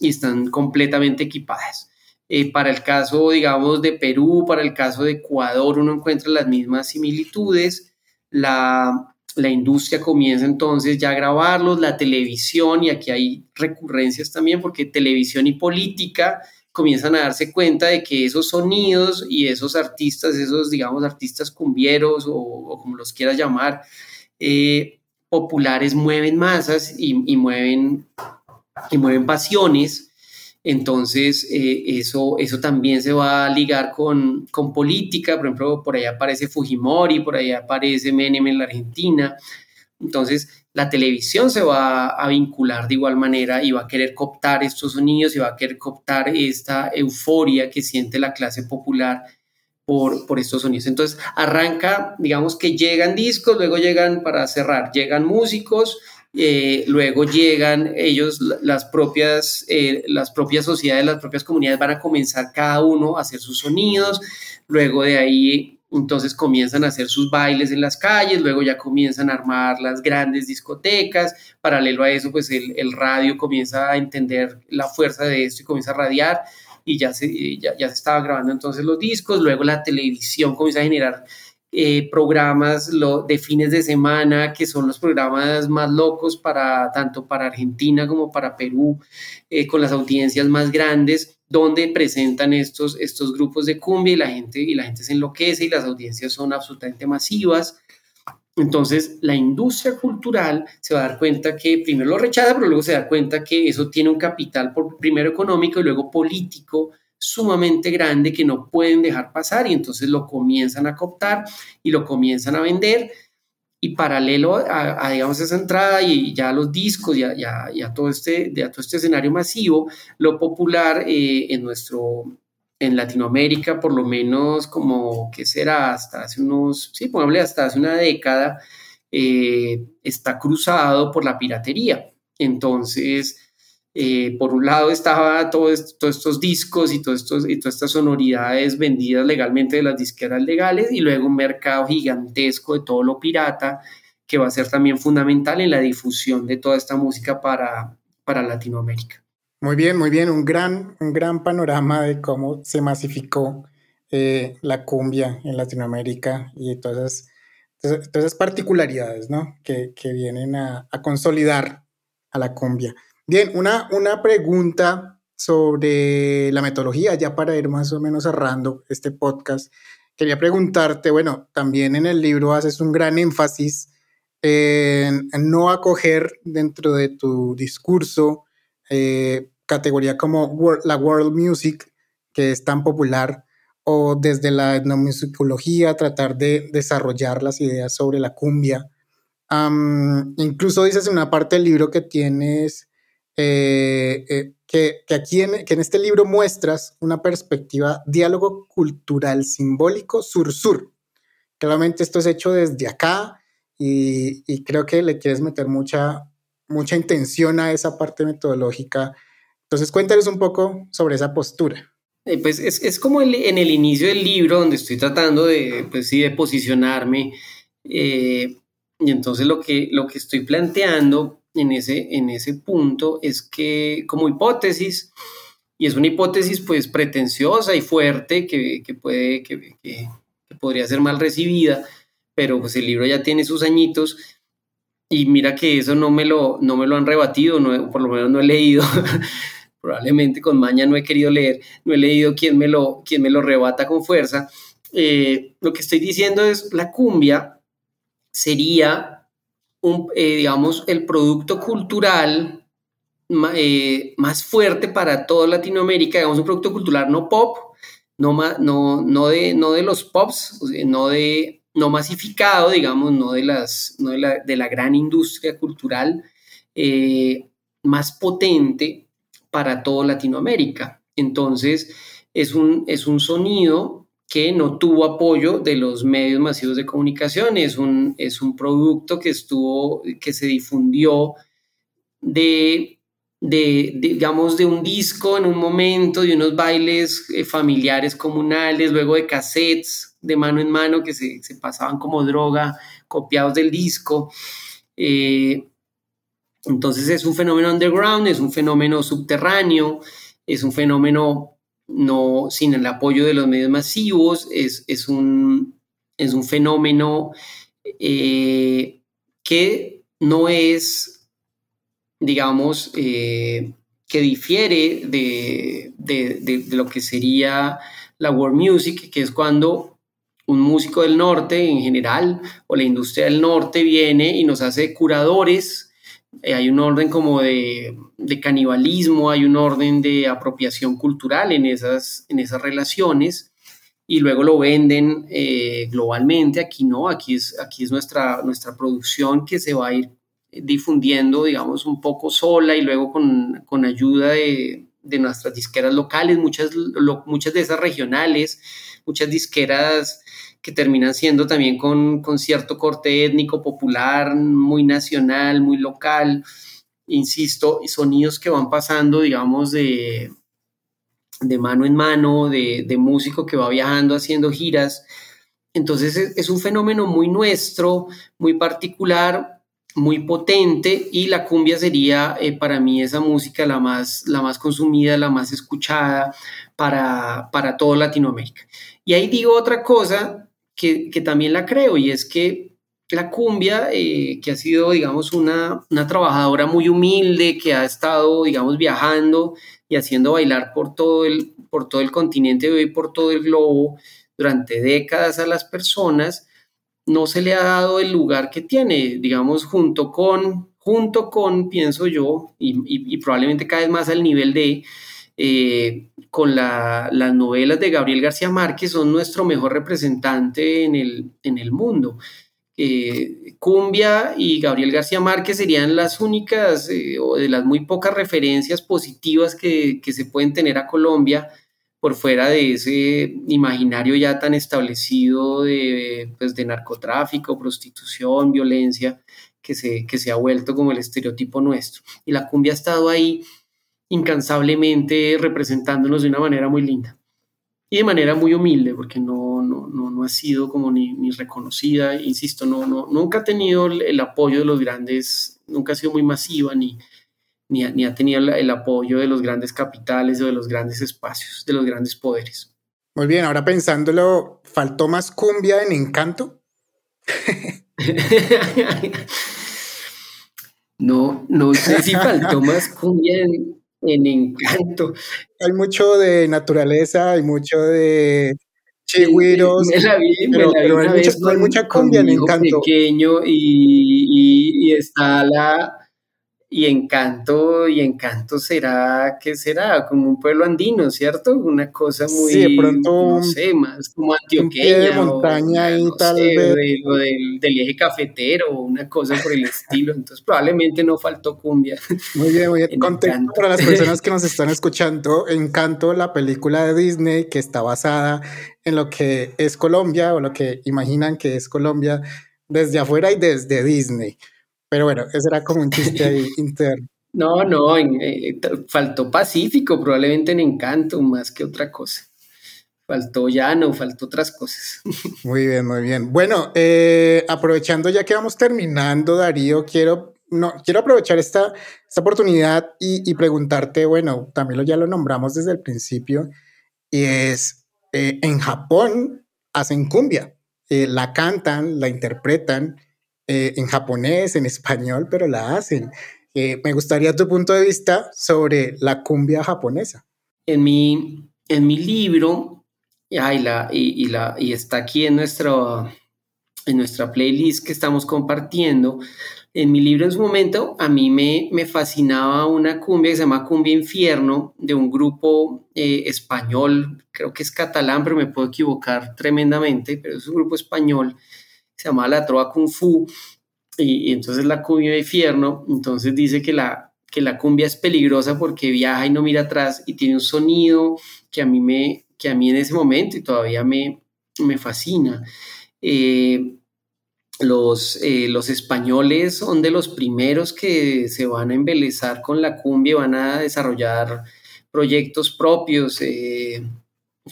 y están completamente equipadas. Eh, para el caso, digamos, de Perú, para el caso de Ecuador, uno encuentra las mismas similitudes. La, la industria comienza entonces ya a grabarlos, la televisión, y aquí hay recurrencias también, porque televisión y política comienzan a darse cuenta de que esos sonidos y esos artistas, esos, digamos, artistas cumbieros o, como los quieras llamar, eh, populares mueven masas y, mueven, y mueven pasiones. Entonces, eh, eso, eso también se va a ligar con, con política. Por ejemplo, por ahí aparece Fujimori, por ahí aparece Menem en la Argentina. Entonces, la televisión se va a vincular de igual manera y va a querer cooptar estos sonidos y va a querer cooptar esta euforia que siente la clase popular por, por estos sonidos. Entonces arranca, digamos que llegan discos, luego llegan, para cerrar, llegan músicos, eh, luego llegan ellos, las propias, eh, las propias sociedades, las propias comunidades van a comenzar cada uno a hacer sus sonidos, luego de ahí entonces comienzan a hacer sus bailes en las calles, luego ya comienzan a armar las grandes discotecas, paralelo a eso pues el, radio comienza a entender la fuerza de esto y comienza a radiar y ya se, ya, ya se estaban grabando entonces los discos, luego la televisión comienza a generar eh, programas de fines de semana, que son los programas más locos para tanto para Argentina como para Perú, eh, con las audiencias más grandes, donde presentan estos, estos grupos de cumbia y la, gente, y la gente se enloquece y las audiencias son absolutamente masivas. Entonces, la industria cultural se va a dar cuenta que primero lo rechaza, pero luego se da cuenta que eso tiene un capital por, primero económico y luego político sumamente grande que no pueden dejar pasar y entonces lo comienzan a cooptar y lo comienzan a vender y paralelo a, digamos esa entrada y ya los discos y a, todo este ya todo este escenario masivo lo popular eh, en nuestro en Latinoamérica por lo menos como que será hasta hace unos sí pongámosle hasta hace una década eh, está cruzado por la piratería. Entonces eh, por un lado estaba todos estos discos y, y todas estas sonoridades vendidas legalmente de las disqueras legales y luego un mercado gigantesco de todo lo pirata que va a ser también fundamental en la difusión de toda esta música para, para Latinoamérica. Muy bien, muy bien, un gran, un gran panorama de cómo se masificó eh, la cumbia en Latinoamérica y todas esas, todas esas particularidades ¿no? que, que vienen a, a consolidar a la cumbia. Bien, una, una pregunta sobre la metodología, ya para ir más o menos cerrando este podcast. Quería preguntarte, bueno, también en el libro haces un gran énfasis en, no acoger dentro de tu discurso eh, categoría como la world music, que es tan popular, o desde la etnomusicología tratar de desarrollar las ideas sobre la cumbia. incluso dices en una parte del libro que tienes eh, eh, que, aquí en, que en este libro muestras una perspectiva diálogo cultural simbólico sur-sur. Claramente esto es hecho desde acá y, creo que le quieres meter mucha, mucha intención a esa parte metodológica. Entonces cuéntales un poco sobre esa postura. Eh, pues es, es como en el inicio del libro donde estoy tratando de, pues sí, de posicionarme. y entonces lo que, lo que estoy planteando en ese, en ese punto es que como hipótesis, y es una hipótesis pues pretenciosa y fuerte que, puede, que, podría ser mal recibida, pero pues el libro ya tiene sus añitos, y mira que eso no me lo, no me lo han rebatido, no, por lo menos no he leído. Probablemente con maña no he querido leer, no he leído quién me lo, quién me lo rebata con fuerza. Eh, lo que estoy diciendo es la cumbia sería, eh, digamos, el producto cultural eh, más fuerte para toda Latinoamérica, digamos, un producto cultural no pop, no, no, no, de, no de los pops, no de no masificado, digamos, no de, las, no de, la, de la gran industria cultural eh, más potente para toda Latinoamérica. Entonces, es un, es un sonido que no tuvo apoyo de los medios masivos de comunicación, es un, es un producto que estuvo, que se difundió de, de, digamos, de un disco en un momento, de unos bailes eh, familiares comunales, luego de cassettes, de mano en mano que se, pasaban como droga, copiados del disco. Eh, entonces es un fenómeno underground, es un fenómeno subterráneo, es un fenómeno no sin el apoyo de los medios masivos, es, un, es un fenómeno eh, que no es, digamos, eh, que difiere de, de, lo que sería la world music, que es cuando un músico del norte en general o la industria del norte viene y nos hace curadores. Eh, hay un orden como de, canibalismo, hay un orden de apropiación cultural en esas, en esas relaciones y luego lo venden eh, globalmente. Aquí no, aquí es, aquí es nuestra, nuestra producción que se va a ir difundiendo, digamos, un poco sola y luego con, ayuda de, nuestras disqueras locales, muchas, muchas de esas regionales, muchas disqueras que terminan siendo también con, cierto corte étnico, popular, muy nacional, muy local, insisto, sonidos que van pasando, digamos, de, de mano en mano, de, músico que va viajando haciendo giras. Entonces es, un fenómeno muy nuestro, muy particular, muy potente y la cumbia sería eh, para mí esa música la más, la más consumida, la más escuchada para, para toda Latinoamérica. Y ahí digo otra cosa que, también la creo y es que la cumbia, eh, que ha sido, digamos, una, una, trabajadora muy humilde, que ha estado, digamos, viajando y haciendo bailar por todo el, por todo el continente y por todo el globo durante décadas a las personas, no se le ha dado el lugar que tiene, digamos, junto con, junto con, pienso yo, y, y probablemente cada vez más al nivel de eh, con las novelas de Gabriel García Márquez son nuestro mejor representante en el, en el mundo. Eh, Cumbia y Gabriel García Márquez serían las únicas eh, o de las muy pocas referencias positivas que, se pueden tener a Colombia por fuera de ese imaginario ya tan establecido de, pues, de narcotráfico, prostitución, violencia, que se, que se ha vuelto como el estereotipo nuestro. Y la cumbia ha estado ahí incansablemente representándonos de una manera muy linda y de manera muy humilde, porque no, no, no, ha sido como ni, reconocida, insisto, no, no, nunca ha tenido el, apoyo de los grandes, nunca ha sido muy masiva, ni, ni, ni ha tenido el, apoyo de los grandes capitales o de los grandes espacios, de los grandes poderes. Muy bien, ahora pensándolo, ¿faltó más cumbia en Encanto? no, no sé si faltó más cumbia en, en Encanto. Hay mucho de naturaleza, hay mucho de chigüiros, pero, hay, mucha cumbia en Encanto. pequeño y, y está la y Encanto, y Encanto será, ¿qué será? Como un pueblo andino, ¿cierto? Una cosa muy, sí, de pronto, no sé, más como antioqueña. de montaña y tal vez. del, eje cafetero, una cosa por el estilo. Entonces probablemente no faltó cumbia. Muy bien, muy bien. Contexto para las personas que nos están escuchando. Encanto, la película de Disney que está basada en lo que es Colombia o lo que imaginan que es Colombia desde afuera y desde Disney. Pero bueno, ese era como un chiste ahí interno. No, no, eh, faltó Pacífico, probablemente en Encanto, más que otra cosa. Faltó Llano, faltó otras cosas. Muy bien, muy bien. Bueno, eh, aprovechando ya que vamos terminando, Darío, quiero, no, quiero aprovechar esta, esta oportunidad y, preguntarte, bueno, también lo, ya lo nombramos desde el principio, y es, eh, en Japón hacen cumbia, la cantan, la interpretan, eh, en japonés, en español, pero la hacen. Eh, me gustaría tu punto de vista sobre la cumbia japonesa. En mi, en mi libro, ay, la, y, la, y está aquí en, nuestro, en nuestra playlist que estamos compartiendo, en mi libro en su momento, a mí me, me fascinaba una cumbia que se llama Cumbia Infierno, de un grupo eh, español, creo que es catalán, pero me puedo equivocar tremendamente, pero es un grupo español, se llama La Trova Kung Fu, y, entonces la cumbia Infierno, entonces dice que la, que la cumbia es peligrosa porque viaja y no mira atrás y tiene un sonido que a mí, me, que a mí en ese momento y todavía me, me fascina. Eh, los, eh, los españoles son de los primeros que se van a embelezar con la cumbia, van a desarrollar proyectos propios eh,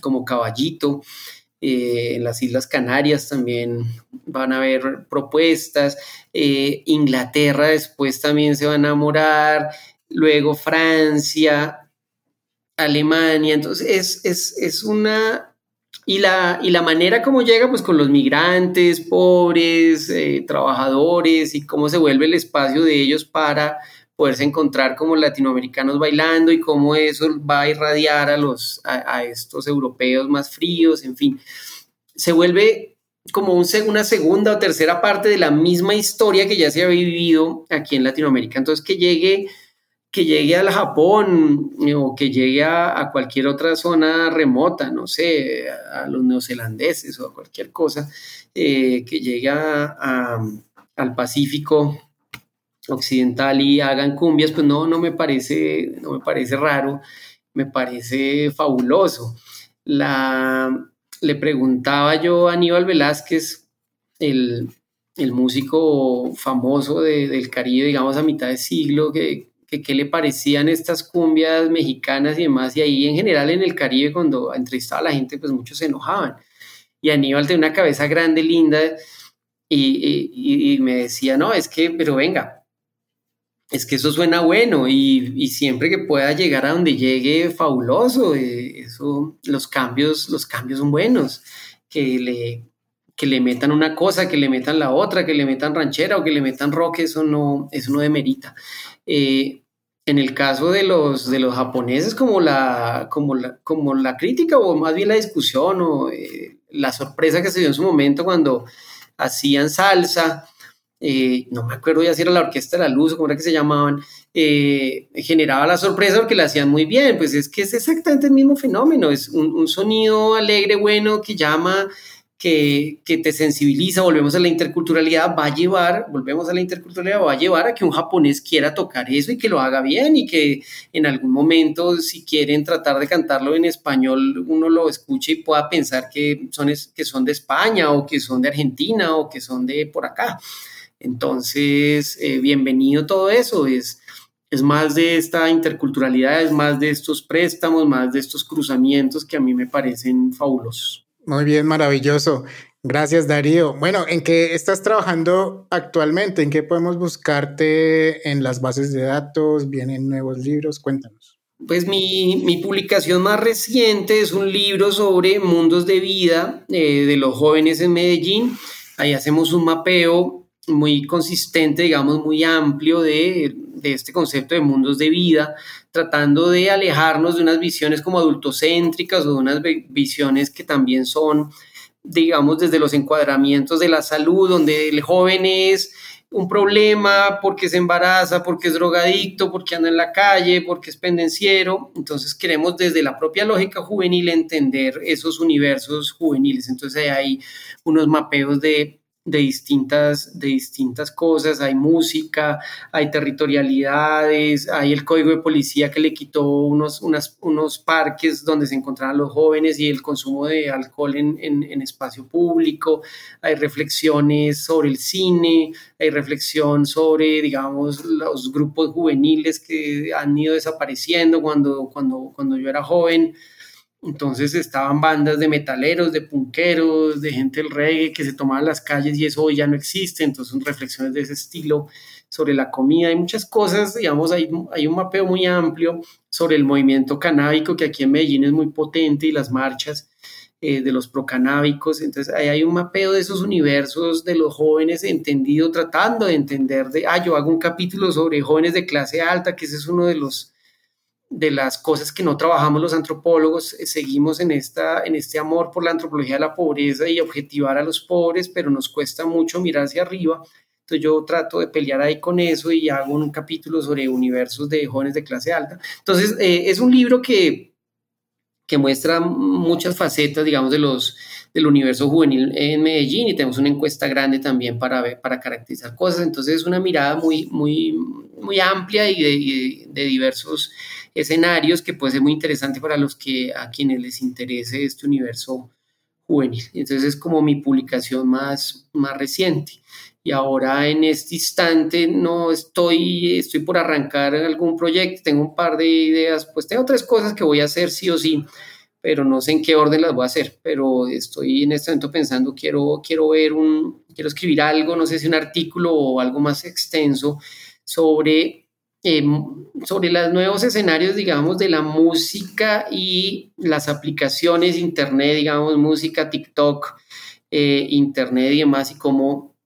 como Caballito. Eh, en las Islas Canarias también van a haber propuestas. Inglaterra después también se va a enamorar. Luego Francia, Alemania. Entonces es, es, es una y la, y la manera como llega, pues con los migrantes, pobres, eh, trabajadores, y cómo se vuelve el espacio de ellos para poderse encontrar como latinoamericanos bailando y cómo eso va a irradiar a, los, a, estos europeos más fríos, en fin. Se vuelve como un, una segunda o tercera parte de la misma historia que ya se había vivido aquí en Latinoamérica. Entonces, que llegue que llegue al Japón eh, o que llegue a, cualquier otra zona remota, no sé, a, los neozelandeses o a cualquier cosa, eh, que llegue al Pacífico occidental y hagan cumbias, pues no, no me parece, no me parece raro, me parece fabuloso. La, le preguntaba yo a Aníbal Velázquez, el, músico famoso del Caribe, digamos, a mitad de siglo, que, qué le parecían estas cumbias mexicanas y demás, y ahí en general en el Caribe cuando entrevistaba a la gente, pues muchos se enojaban. Y Aníbal tenía una cabeza grande, linda, y, me decía, no, es que, pero venga, es que eso suena bueno y, siempre que pueda llegar a donde llegue, fabuloso. Eh, eso, los cambios, los cambios son buenos. Que le, que le metan una cosa, que le metan la otra, que le metan ranchera o que le metan rock, eso no, eso no demerita. Eh, en el caso de los, de los japoneses, como la, como, la, como la crítica o más bien la discusión o eh, la sorpresa que se dio en su momento cuando hacían salsa, eh, no me acuerdo ya si era la Orquesta de la Luz o cómo era que se llamaban, eh, generaba la sorpresa porque la hacían muy bien, pues es que es exactamente el mismo fenómeno, es un, sonido alegre, bueno, que llama que, te sensibiliza, volvemos a la interculturalidad, va a llevar, volvemos a la interculturalidad, va a llevar a que un japonés quiera tocar eso y que lo haga bien y que en algún momento, si quieren tratar de cantarlo en español, uno lo escuche y pueda pensar que son, que son de España o que son de Argentina o que son de por acá. Entonces, eh, bienvenido todo eso, es, es más de esta interculturalidad, es más de estos préstamos, más de estos cruzamientos que a mí me parecen fabulosos. Muy bien, maravilloso. Gracias, Darío. Bueno, ¿en qué estás trabajando actualmente? ¿En qué podemos buscarte en las bases de datos? ¿Vienen nuevos libros? Cuéntanos. Pues mi, publicación más reciente es un libro sobre mundos de vida eh, de los jóvenes en Medellín. Ahí hacemos un mapeo muy consistente, digamos, muy amplio de, de este concepto de mundos de vida tratando de alejarnos de unas visiones como adultocéntricas o de unas visiones que también son, digamos, desde los encuadramientos de la salud, donde el joven es un problema porque se embaraza, porque es drogadicto, porque anda en la calle, porque es pendenciero. Entonces queremos desde la propia lógica juvenil entender esos universos juveniles. Entonces hay unos mapeos de de distintas, de distintas cosas, hay música, hay territorialidades, hay el código de policía que le quitó unos, unos parques donde se encontraban los jóvenes y el consumo de alcohol en, en, espacio público, hay reflexiones sobre el cine, hay reflexión sobre, digamos, los grupos juveniles que han ido desapareciendo cuando, cuando, cuando yo era joven. Entonces estaban bandas de metaleros, de punqueros, de gente del reggae que se tomaban las calles y eso hoy ya no existe. Entonces son reflexiones de ese estilo sobre la comida. Hay muchas cosas, digamos, hay, hay un mapeo muy amplio sobre el movimiento canábico que aquí en Medellín es muy potente y las marchas. eh, de los procanábicos. Entonces, ahí hay un mapeo de esos universos de los jóvenes entendido, tratando de entender de, ah, yo hago un capítulo sobre jóvenes de clase alta, que ese es uno de los de las cosas que no trabajamos los antropólogos, eh, seguimos en, esta, en este amor por la antropología de la pobreza y objetivar a los pobres, pero nos cuesta mucho mirar hacia arriba. Entonces yo trato de pelear ahí con eso y hago un capítulo sobre universos de jóvenes de clase alta. Entonces eh, es un libro que, que muestra muchas facetas, digamos, de los, del universo juvenil en Medellín y tenemos una encuesta grande también para, para caracterizar cosas. Entonces es una mirada muy, muy, muy amplia y de, de diversos escenarios que puede ser muy interesante para los que a quienes les interese este universo juvenil. Entonces es como mi publicación más, más reciente. Y ahora en este instante no estoy, estoy por arrancar algún proyecto, tengo un par de ideas, pues tengo tres cosas que voy a hacer sí o sí, pero no sé en qué orden las voy a hacer, pero estoy en este momento pensando, quiero, quiero ver un, quiero escribir algo, no sé si un artículo o algo más extenso sobre Em, sobre los nuevos escenarios, digamos, de la música y las aplicaciones Internet, digamos, música, TikTok, eh, Internet y demás, y cómo,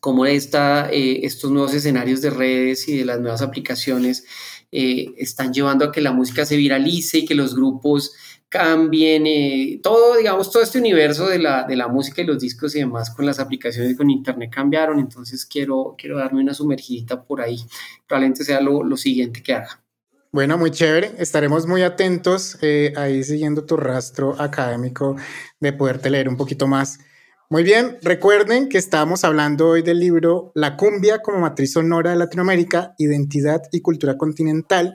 cómo esta, eh, estos nuevos escenarios de redes y de las nuevas aplicaciones eh, están llevando a que la música se viralice y que los grupos cambien, eh, todo, digamos, todo este universo de la, de la música y los discos y demás con las aplicaciones con internet cambiaron, entonces quiero, quiero darme una sumergidita por ahí, probablemente sea lo, lo siguiente que haga. Bueno, muy chévere. Estaremos muy atentos eh, ahí siguiendo tu rastro académico de poderte leer un poquito más. Muy bien, recuerden que estamos hablando hoy del libro La cumbia como matriz sonora de Latinoamérica, identidad y cultura continental,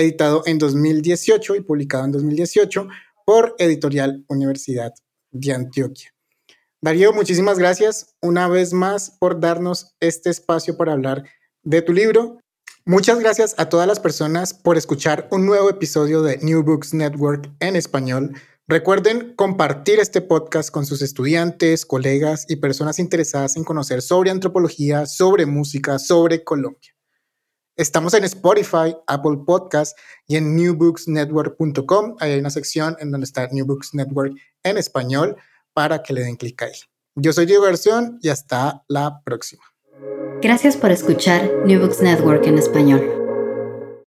editado en 2018 y publicado en 2018 por Editorial Universidad de Antioquia. Darío, muchísimas gracias una vez más por darnos este espacio para hablar de tu libro. Muchas gracias a todas las personas por escuchar un nuevo episodio de New Books Network en español. Recuerden compartir este podcast con sus estudiantes, colegas y personas interesadas en conocer sobre antropología, sobre música, sobre Colombia. Estamos en Spotify, Apple Podcast y en newbooksnetwork.com. hay una sección en donde está New Books Network en español para que le den clic ahí. Yo soy Diego Garción y hasta la próxima. Gracias por escuchar New Books Network en español.